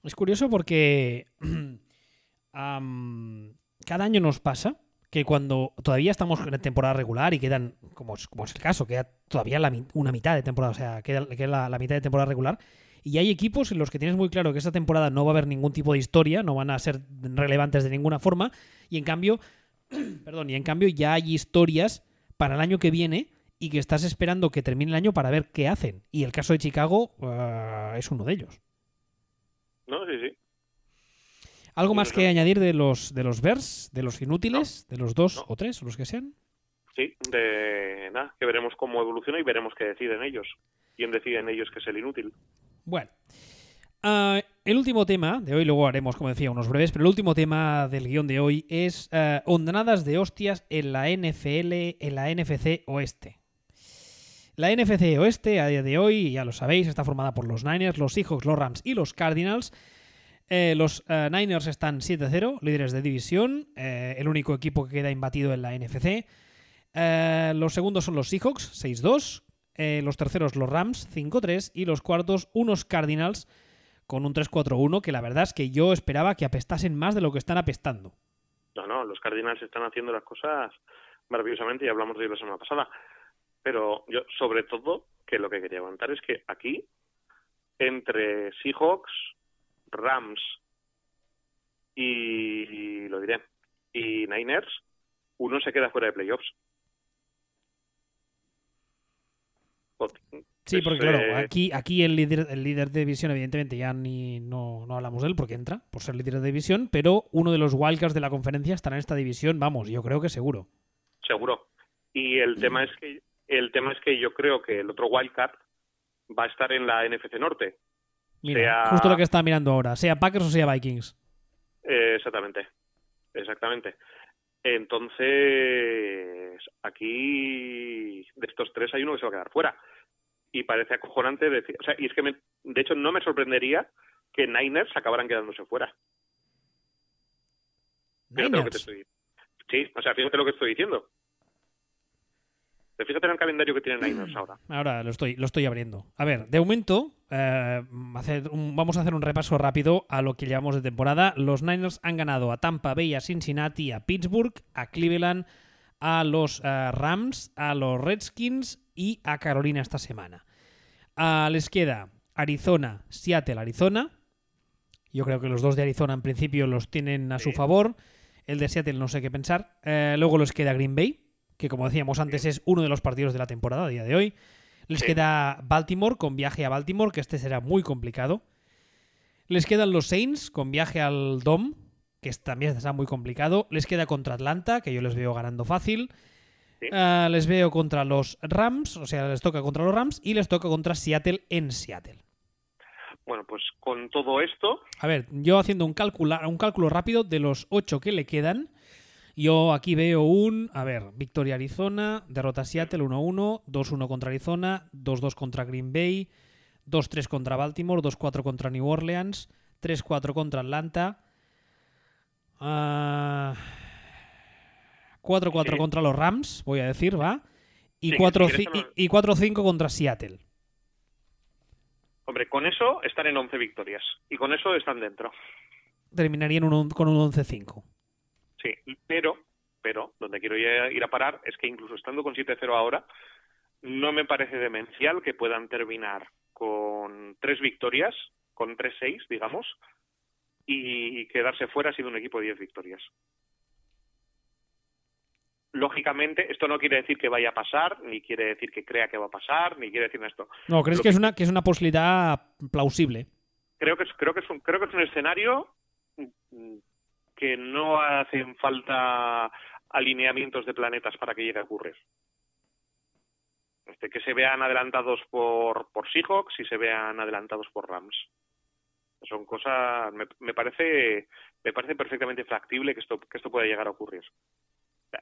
Es curioso porque um, cada año nos pasa que cuando todavía estamos en temporada regular y quedan, como es, como es el caso, queda todavía la, una mitad de temporada, o sea, queda, la mitad de temporada regular, y hay equipos en los que tienes muy claro que esta temporada no va a haber ningún tipo de historia, no van a ser relevantes de ninguna forma, y en cambio, perdón, y en cambio ya hay historias para el año que viene y que estás esperando que termine el año para ver qué hacen. Y el caso de Chicago uh, es uno de ellos. No, sí, sí. ¿Algo más que añadir de los de los Bears, de los inútiles, no. de los dos no. o tres, o los que sean? Sí, de nada, que veremos cómo evoluciona y veremos qué deciden ellos. ¿Quién decide en ellos que es el inútil? Bueno. Uh, el último tema de hoy, luego haremos, como decía, unos breves, pero el último tema del guion de hoy es uh, de hostias en la NFL, en la NFC Oeste. La NFC Oeste, a día de hoy, ya lo sabéis, está formada por los Niners, los Seahawks, los Rams y los Cardinals. Eh, los uh, Niners están 7-0, líderes de división, eh, el único equipo que queda imbatido en la NFC. Eh, los segundos son los Seahawks, 6-2. los terceros, los Rams, 5-3. Y los cuartos, unos Cardinals, con un 3-4-1, que la verdad es que yo esperaba que apestasen más de lo que están apestando. No, no, los Cardinals están haciendo las cosas maravillosamente y hablamos de ello la semana pasada. Pero yo, sobre todo, que lo que quería contar es que aquí, entre Seahawks, Rams y, y, lo diré, y Niners, uno se queda fuera de playoffs. Sí, porque claro, eh... aquí, aquí el, líder, el líder de división, evidentemente, ya ni no, no, hablamos de él porque entra por ser líder de división, pero uno de los wildcards de la conferencia estará en esta división, vamos, yo creo que seguro. Seguro. Y el tema es que el tema es que yo creo que el otro wildcard va a estar en la NFC Norte. Mira, sea... justo lo que está mirando ahora, sea Packers o sea Vikings. Eh, exactamente, exactamente. Entonces, aquí de estos tres hay uno que se va a quedar fuera. Y parece acojonante decir, o sea, y es que me, de hecho no me sorprendería que Niners acabaran quedándose fuera. Niners. Lo que te estoy... Sí, o sea, fíjate lo que estoy diciendo. Fíjate en el calendario que tienen Niners ahora. Ahora lo estoy, lo estoy abriendo. A ver, de momento, eh, hacer un, vamos a hacer un repaso rápido a lo que llevamos de temporada. Los Niners han ganado a Tampa Bay, a Cincinnati, a Pittsburgh, a Cleveland, a los uh, Rams, a los Redskins y a Carolina esta semana. Uh, les queda Arizona, Seattle, Arizona. Yo creo que los dos de Arizona en principio los tienen a su favor. El de Seattle no sé qué pensar. Uh, luego les queda Green Bay que como decíamos antes es uno de los partidos de la temporada a día de hoy. Les sí. queda Baltimore con viaje a Baltimore, que este será muy complicado. Les quedan los Saints con viaje al Dom, que también será muy complicado. Les queda contra Atlanta, que yo les veo ganando fácil. Sí. Uh, les veo contra los Rams, o sea, les toca contra los Rams y les toca contra Seattle en Seattle. Bueno, pues con todo esto. A ver, yo haciendo un, calcula, un cálculo rápido de los ocho que le quedan. Yo aquí veo un, a ver, victoria Arizona, derrota Seattle 1-1, 2-1 contra Arizona, 2-2 contra Green Bay, 2-3 contra Baltimore, 2-4 contra New Orleans, 3-4 contra Atlanta, uh, 4-4 sí. contra los Rams, voy a decir, ¿va? y Sí, 4 que si quieres que no- y 4-5 contra Seattle. Hombre, con eso están en 11 victorias. Y con eso están dentro. Terminarían un- con un 11-5. Pero, pero, donde quiero ir a parar es que incluso estando con 7-0 ahora, no me parece demencial que puedan terminar con tres victorias, con 3-6, digamos, y quedarse fuera siendo un equipo de 10 victorias. Lógicamente, esto no quiere decir que vaya a pasar, ni quiere decir que crea que va a pasar, ni quiere decir esto. No, ¿crees que es una que es una posibilidad plausible? creo que es, creo que es un creo que es un escenario mm, que no hacen falta alineamientos de planetas para que llegue a ocurrir. Este, que se vean adelantados por, por Seahawks y se vean adelantados por Rams. Son cosas, me, me parece, me parece perfectamente factible que esto, que esto pueda llegar a ocurrir.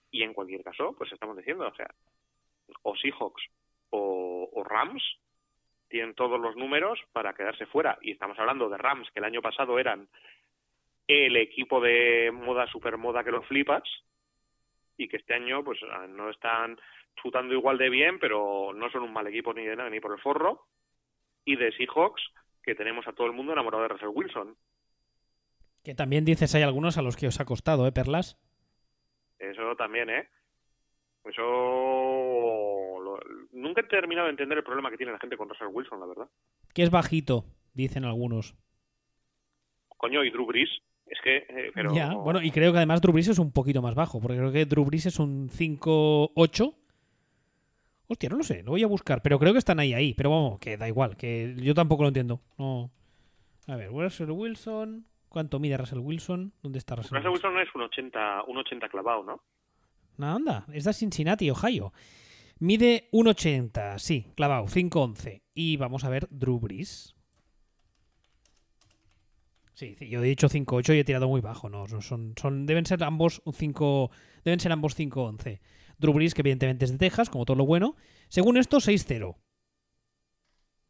Y en cualquier caso, pues estamos diciendo, o sea, o Seahawks o Rams tienen todos los números para quedarse fuera. Y estamos hablando de Rams, que el año pasado eran el equipo de moda supermoda que los flipas, y que este año pues no están chutando igual de bien, pero no son un mal equipo ni de nada, ni por el forro. Y de Seahawks, que tenemos a todo el mundo enamorado de Russell Wilson. Que también dices hay algunos a los que os ha costado, ¿eh, Perlas? Eso también, ¿eh? Eso... lo- Nunca he terminado de entender el problema que tiene la gente con Russell Wilson, la verdad. Que es bajito, dicen algunos. Coño, y Drew Brees, es que... eh, pero... Ya, bueno, y creo que además Drew Brees es un poquito más bajo, porque creo que Drew Brees es un 5-8. Hostia, no lo sé, lo voy a buscar, pero creo que están ahí, ahí. Pero vamos, que da igual, que yo tampoco lo entiendo. No. A ver, Russell Wilson. ¿Cuánto mide Russell Wilson? ¿Dónde está Russell, Russell Wilson? Wilson es un 80, un 80 clavado, ¿no? No, anda, es de Cincinnati, Ohio. Mide 1,80, sí, clavado, 5,11. Y vamos a ver Drew Brees. Sí, sí, yo he dicho 5,8 y he tirado muy bajo, no, son, son, deben ser ambos un 5, deben ser ambos 5,11. Drew Brees, que evidentemente es de Texas, como todo lo bueno. Según esto, 6-0.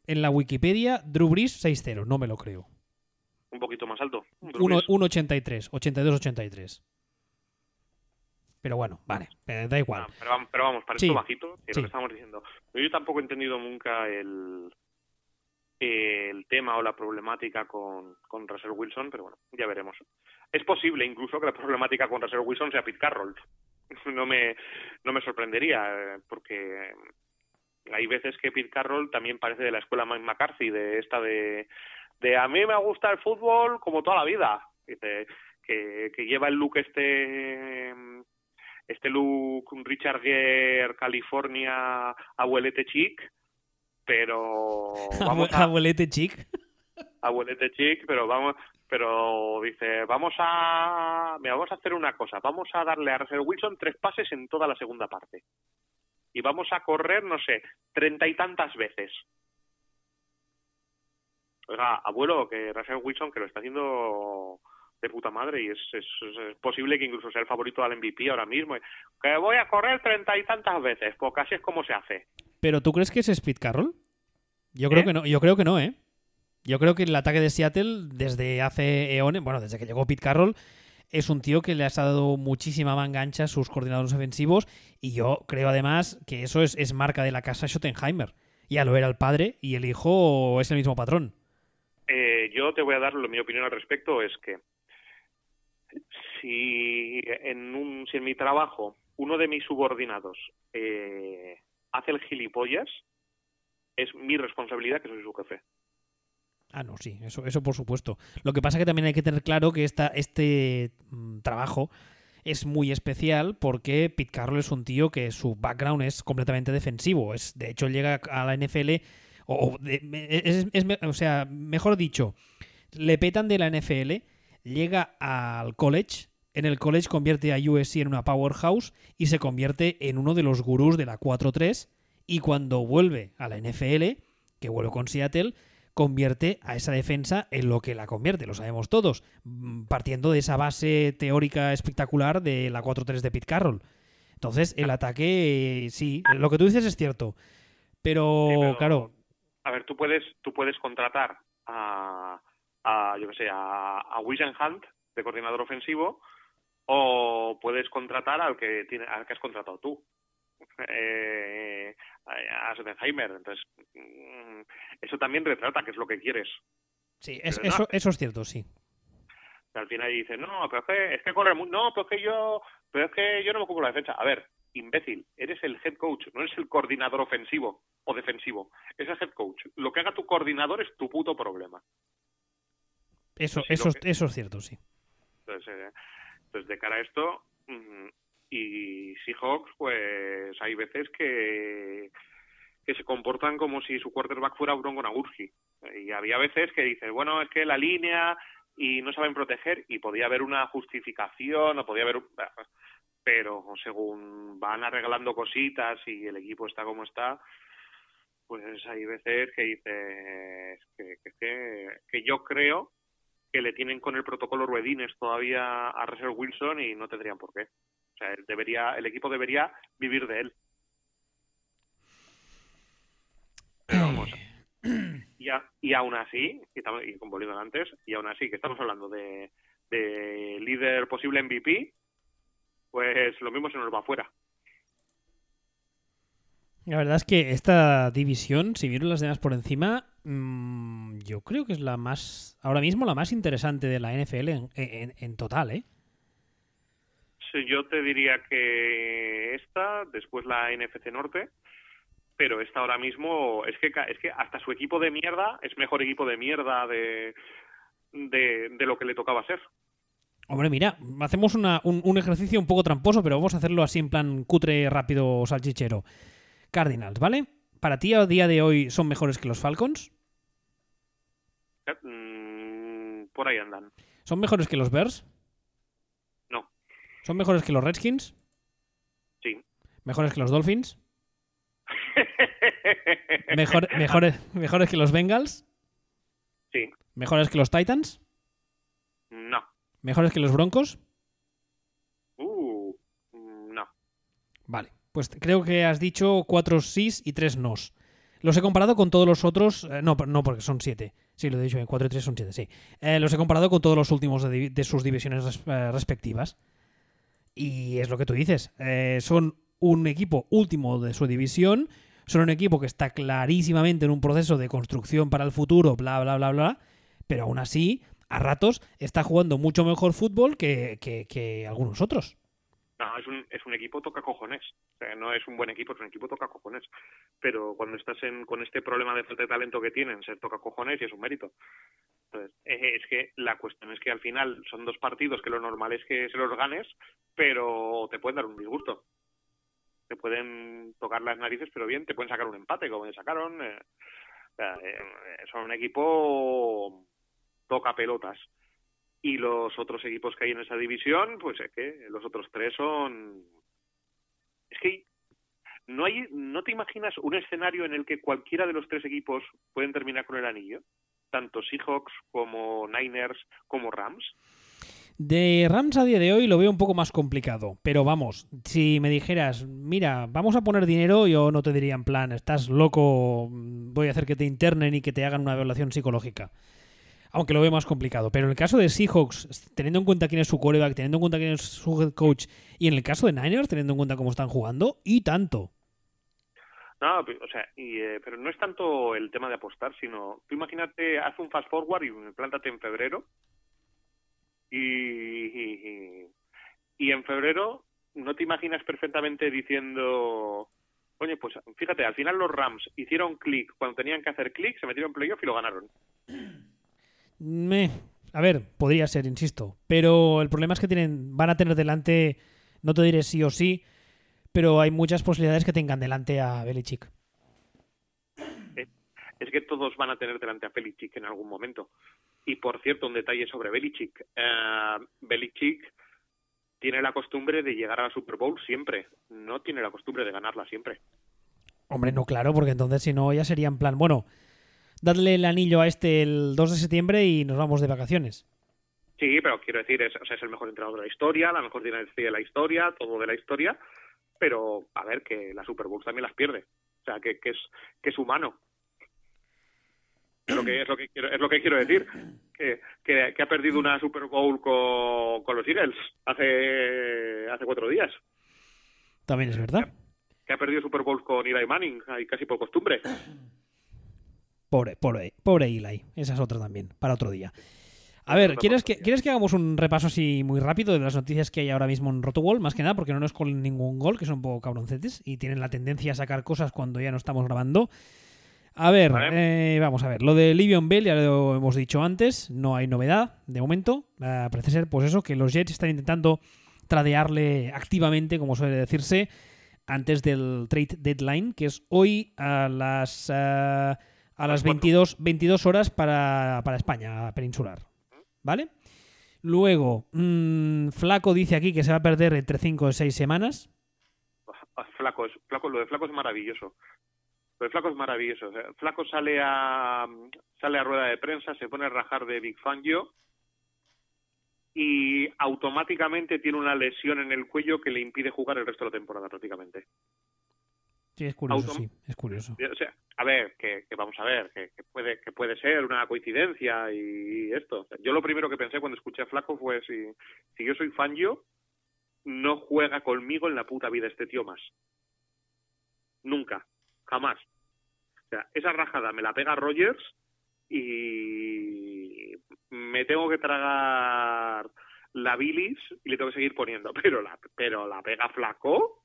En la Wikipedia, Drew Brees 6-0, no me lo creo. Un poquito más alto. Drew Uno- Brees. 1,83, 82-83. Pero bueno, vale, da igual. Ah, pero, vamos- pero vamos, para Sí, esto bajito, sí. lo que estamos diciendo. Yo tampoco he entendido nunca el, el tema o la problemática con, con Russell Wilson, pero bueno, ya veremos. Es posible incluso que la problemática con Russell Wilson sea Pete Carroll. No me, no me sorprendería, eh, porque hay veces que Pete Carroll también parece de la escuela Mike McCarthy, de esta de, de a mí me gusta el fútbol como toda la vida. Que, que lleva el look este este look Richard Gere California abuelete chic pero vamos a Abuelete chic. abuelete chic pero vamos pero dice vamos a mira, vamos a hacer una cosa vamos a darle a Russell Wilson tres pases en toda la segunda parte. Y vamos a correr no sé treinta y tantas veces. Oiga abuelo que Russell Wilson que lo está haciendo de puta madre y es, es, es posible que incluso sea el favorito al MVP ahora mismo. Que voy a correr treinta y tantas veces porque así es como se hace ¿Pero tú crees que es Speed Carroll? Yo creo ¿Eh? que no, yo creo que no, ¿eh? Yo creo que el ataque de Seattle desde hace eones, bueno, desde que llegó Pete Carroll, es un tío que le ha dado muchísima manga ancha a sus coordinadores ofensivos y yo creo además que eso es, es marca de la casa Schottenheimer. Ya lo era el padre y el hijo es el mismo patrón. Eh, yo te voy a dar lo- mi opinión al respecto es que si en un si en mi trabajo uno de mis subordinados eh, hace el gilipollas es mi responsabilidad que soy su jefe Ah, no, sí, eso, eso por supuesto. Lo que pasa que también hay que tener claro que esta, este mm, trabajo es muy especial porque Pete Carroll es un tío que su background es completamente defensivo. Es, de hecho, llega a la NFL, o, es- es o sea, mejor dicho, le petan de la NFL, llega al college, en el college convierte a USC en una powerhouse y se convierte en uno de los gurús de la 4-3 y cuando vuelve a la NFL, que vuelve con Seattle, convierte a esa defensa en lo que la convierte, lo sabemos todos, mm, partiendo de esa base teórica espectacular de la 4-3 de Pete Carroll. Entonces, el ataque, eh, sí, lo que tú dices es cierto, pero, Sí, pero- claro, a ver tú puedes tú puedes contratar a, a yo que sé a, a William Hunt de coordinador ofensivo o puedes contratar al que tiene al que has contratado tú eh, a Schottenheimer. Entonces, mm, eso también retrata que es lo que quieres. Sí, es, eso, eso es cierto, sí. Al final dice, no, pero es que, es que corre no, pero es que yo, pero es que yo no me ocupo la defensa. A ver, imbécil, eres el head coach, no eres el coordinador ofensivo o defensivo, es el head coach. Lo que haga tu coordinador es tu puto problema. Eso, eso, eso es cierto, sí. Entonces, eh, entonces, de cara a esto, mm, y Seahawks, pues hay veces que, que se comportan como si su quarterback fuera Bronco Nagurski. Y había veces que dices, bueno, es que la línea y no saben proteger y podía haber una justificación o podía haber... Pero según van arreglando cositas y el equipo está como está, pues hay veces que dices que, que, que yo creo que le tienen con el protocolo Ruedines todavía a Russell Wilson y no tendrían por qué. O sea, debería, el equipo debería vivir de él. Pero vamos. Y, y aún así, y, y con volviendo antes, y aún así que estamos hablando de, de líder posible MVP, pues lo mismo se nos va afuera. La verdad es que esta división, si vieron las demás por encima, mmm, yo creo que es la más, ahora mismo la más interesante de la NFL en, en, en total, ¿eh? Sí, yo te diría que esta, después la NFC Norte, pero esta ahora mismo es que es que hasta su equipo de mierda es mejor equipo de mierda de, de, de lo que le tocaba ser. Hombre, mira, hacemos una, un, un, ejercicio un poco tramposo, pero vamos a hacerlo así en plan cutre, rápido, salchichero. Cardinals, ¿vale? ¿Para ti a día de hoy son mejores que los Falcons? Mm, por ahí andan. ¿Son mejores que los Bears? No. ¿Son mejores que los Redskins? Sí. ¿Mejores que los Dolphins? Mejor, mejores, ¿Mejores que los Bengals? Sí. ¿Mejores que los Titans? No. ¿Mejores que los Broncos? Uh, no. Vale, pues creo que has dicho cuatro sís y tres nos. Los he comparado con todos los otros. Eh, no, no, porque son siete. Sí, lo he dicho, en 4 y 3 son 7, sí. Eh, los he comparado con todos los últimos de, sus divisiones eh, respectivas. Y es lo que tú dices. Son un equipo último de su división. Son un equipo que está clarísimamente en un proceso de construcción para el futuro, bla, bla, bla, bla. Pero aún así, a ratos, está jugando mucho mejor fútbol que algunos otros. No, es un, es un equipo toca cojones. O sea, no es un buen equipo, es un equipo toca cojones. Pero cuando estás en, con este problema de falta de talento que tienen, se toca cojones y es un mérito. Entonces, es que la cuestión es que al final son dos partidos que lo normal es que se los ganes, pero te pueden dar un disgusto. Te pueden tocar las narices, pero bien, te pueden sacar un empate, como le sacaron. Eh, eh, son un equipo toca pelotas y los otros equipos que hay en esa división, pues es que los otros tres son... Es que no hay, no te imaginas un escenario en el que cualquiera de los tres equipos pueden terminar con el anillo, tanto Seahawks como Niners como Rams. De Rams a día de hoy lo veo un poco más complicado, pero vamos, si me dijeras, mira, vamos a poner dinero, yo no te diría en plan, estás loco, voy a hacer que te internen y que te hagan una evaluación psicológica aunque lo veo más complicado. Pero en el caso de Seahawks, teniendo en cuenta quién es su quarterback, teniendo en cuenta quién es su head coach, y en el caso de Niners, teniendo en cuenta cómo están jugando, y tanto. No, o sea, y, eh, pero no es tanto el tema de apostar, sino tú imagínate, haz un fast forward y plántate en febrero. Y, y, en febrero no te imaginas perfectamente diciendo, oye, pues fíjate, al final los Rams hicieron clic cuando tenían que hacer clic, se metieron en playoff y lo ganaron. Me, a ver, podría ser, insisto. Pero el problema es que tienen, van a tener delante, no te diré sí o sí, pero hay muchas posibilidades que tengan delante a Belichick. Es que todos van a tener delante a Belichick en algún momento. Y por cierto, un detalle sobre Belichick. Uh, Belichick tiene la costumbre de llegar a la Super Bowl siempre. No tiene la costumbre de ganarla siempre. Hombre, no, claro, porque entonces si no ya sería en plan, bueno, dadle el anillo a este el 2 de septiembre y nos vamos de vacaciones. Sí, pero quiero decir, es, o sea, es el mejor entrenador de la historia, la mejor dinastía de la historia, todo de la historia, pero a ver, que la Super Bowl también las pierde. O sea, que, que, es, que es humano. Es lo que, es lo que, quiero, es lo que quiero decir. Que, que, que ha perdido una Super Bowl con, con los Eagles hace, hace cuatro días. También es verdad. que ha perdido Super Bowl con Eli Manning, ahí casi por costumbre. Pobre, pobre, pobre Eli. Esa es otra también, para otro día. A ver, ¿quieres que, ¿quieres que hagamos un repaso así muy rápido de las noticias que hay ahora mismo en Rotowall? Más que nada porque no nos con ningún gol, que son un poco cabroncetes y tienen la tendencia a sacar cosas cuando ya no estamos grabando. A ver, eh, vamos a ver. Lo de Livion Bell ya lo hemos dicho antes, no hay novedad de momento. Eh, parece ser, pues eso, que los Jets están intentando tradearle activamente, como suele decirse, antes del trade deadline, que es hoy a las, eh, a las 22, 22 horas para, para España, peninsular. ¿Vale? Luego, mmm, Flaco dice aquí que se va a perder entre 5 y 6 semanas. Flaco, es, Flaco, lo de Flaco es maravilloso. Pero Flaco es maravilloso. Flaco sale a, sale a rueda de prensa, se pone a rajar de Big Fangio y automáticamente tiene una lesión en el cuello que le impide jugar el resto de la temporada prácticamente. Sí, es curioso, sí, es curioso. O sea, a ver, que, vamos a ver, que, puede que puede ser una coincidencia y esto. yo lo primero que pensé cuando escuché a Flaco fue si, si yo soy Fangio, no juega conmigo en la puta vida este tío más. Nunca jamás. O sea, esa rajada me la pega Rogers y me tengo que tragar la bilis y le tengo que seguir poniendo, pero la, pero la pega flaco.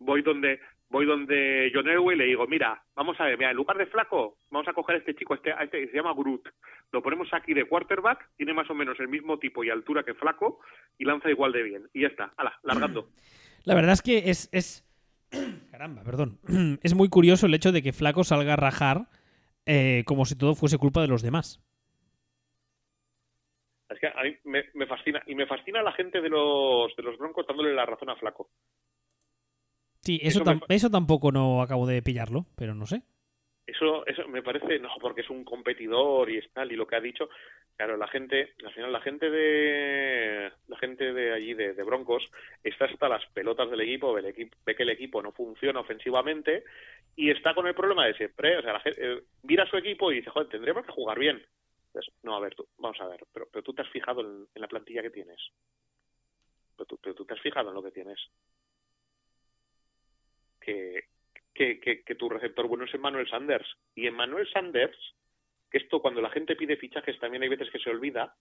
Voy donde voy donde John Elway y le digo, mira, vamos a ver, mira, en lugar de flaco, vamos a coger a este chico, este, este se llama Groot, lo ponemos aquí de quarterback, tiene más o menos el mismo tipo y altura que flaco y lanza igual de bien. Y ya está, ala, largando. La verdad es que es, es Caramba, perdón. Es muy curioso el hecho de que Flaco salga a rajar eh, como si todo fuese culpa de los demás. Es que a mí me, fascina. Y me fascina la gente de los, de los Broncos dándole la razón a Flaco. Sí, eso, eso tampoco no acabo de pillarlo, pero no sé. Eso, eso me parece, no, porque es un competidor y es tal, y lo que ha dicho, claro, la gente, al final la gente de, la gente de allí, de, Broncos, está hasta las pelotas del equipo, ve, ve, que el equipo no funciona ofensivamente y está con el problema de siempre, o sea, la gente, eh, mira a su equipo y dice, joder, tendríamos que jugar bien. no, a ver, tú, vamos a ver, pero, pero tú te has fijado en, la plantilla que tienes. Pero tú, pero tú te has fijado en lo que tienes. Que, que, tu receptor bueno es Emmanuel Sanders. Y Emmanuel Sanders, que esto cuando la gente pide fichajes también hay veces que se olvida,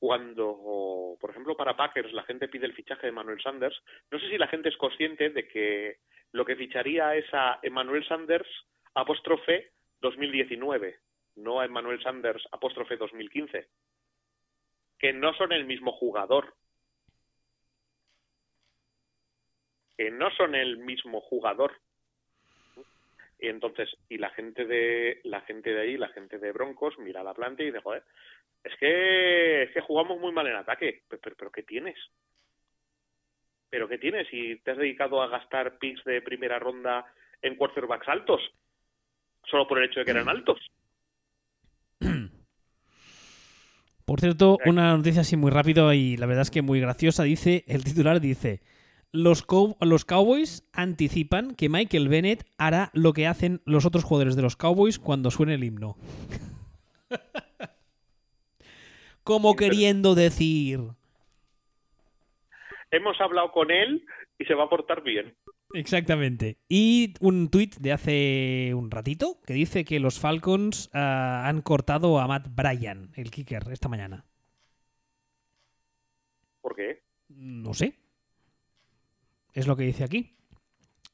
cuando, por ejemplo, para Packers la gente pide el fichaje de Emmanuel Sanders, no sé si la gente es consciente de que lo que ficharía es a Emmanuel Sanders apóstrofe 2019, no a Emmanuel Sanders apóstrofe 2015, que no son el mismo jugador. Que no son el mismo jugador. Y entonces, y la gente de la gente de ahí, la gente de Broncos, mira la planta y dice, joder, es que, es que jugamos muy mal en ataque. Pero, pero, ¿qué tienes? ¿Pero qué tienes? Y te has dedicado a gastar picks de primera ronda en quarterbacks altos, solo por el hecho de que eran altos. Por cierto, una noticia así muy rápido y la verdad es que muy graciosa. Dice, el titular dice, los, los Cowboys anticipan que Michael Bennett hará lo que hacen los otros jugadores de los Cowboys cuando suene el himno. Como queriendo decir. Hemos hablado con él y se va a portar bien. Exactamente. Y un tuit de hace un ratito que dice que los Falcons ah, han cortado a Matt Bryan, el kicker, esta mañana. ¿Por qué? No sé. Es lo que dice aquí.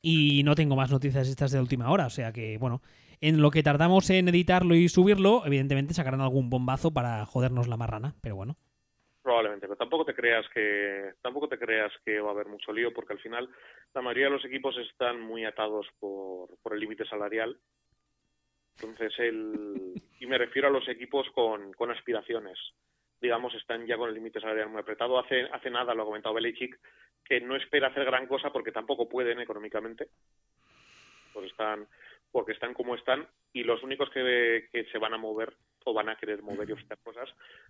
Y no tengo más noticias estas de última hora, o sea que, bueno, en lo que tardamos en editarlo y subirlo, evidentemente sacarán algún bombazo para jodernos la marrana, pero bueno. Probablemente, pero tampoco te creas que tampoco te creas que va a haber mucho lío, porque al final la mayoría de los equipos están muy atados por, por el límite salarial. Entonces, el, y me refiero a los equipos con, con aspiraciones digamos, están ya con el límite salarial muy apretado. Hace, hace nada, lo ha comentado Belichick, que no espera hacer gran cosa porque tampoco pueden económicamente. Pues están, porque están como están y los únicos que, que se van a mover o van a querer mover y ofrecer cosas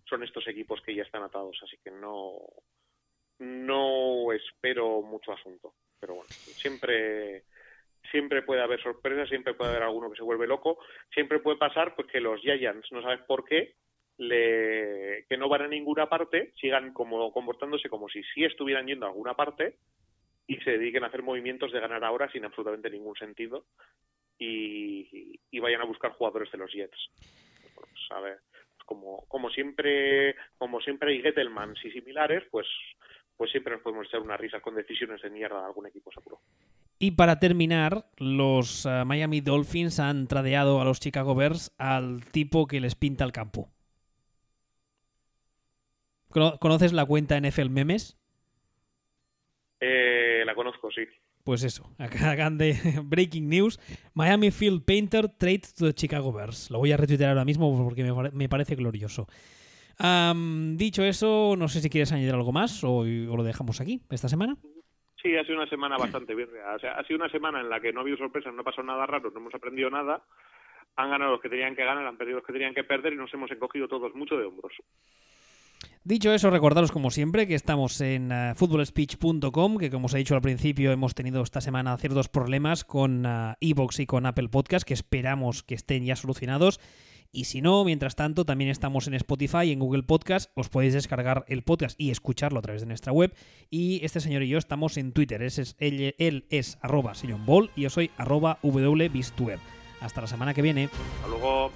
son estos equipos que ya están atados. Así que no, no espero mucho asunto. Pero bueno, siempre siempre puede haber sorpresas, siempre puede haber alguno que se vuelve loco, siempre puede pasar pues que los Giants, no sabes por qué, le, que no van a ninguna parte, sigan como comportándose como si sí estuvieran yendo a alguna parte y se dediquen a hacer movimientos de ganar ahora sin absolutamente ningún sentido y, vayan a buscar jugadores de los Jets. Pues, a ver, como, como siempre, como siempre hay Gettelmans y similares, pues pues siempre nos podemos echar una risa con decisiones de mierda de algún equipo seguro. Y para terminar, los eh, Miami Dolphins han tradeado a los Chicago Bears al tipo que les pinta el campo. ¿Conoces la cuenta NFL Memes? Eh, la conozco, sí. Pues eso, acá de Breaking News. Miami Field Painter trade to the Chicago Bears. Lo voy a retuitear ahora mismo porque me parece glorioso dicho eso, no sé si quieres añadir algo más o, lo dejamos aquí esta semana. Sí, ha sido una semana bastante birria. O sea, ha sido una semana en la que no ha habido sorpresas, no ha pasado nada raro, no hemos aprendido nada. Han ganado los que tenían que ganar, han perdido los que tenían que perder y nos hemos encogido todos mucho de hombros. Dicho eso, recordaros como siempre que estamos en uh, footballspeech.com, que como os he dicho al principio hemos tenido esta semana ciertos problemas con uh, Evox y con Apple Podcast que esperamos que estén ya solucionados y si no, mientras tanto, también estamos en Spotify y en Google Podcast. Os podéis descargar el podcast y escucharlo a través de nuestra web. Y este señor y yo estamos en Twitter. es, él, él, es arroba Ball y yo soy arroba Hasta la semana que viene. Hasta luego.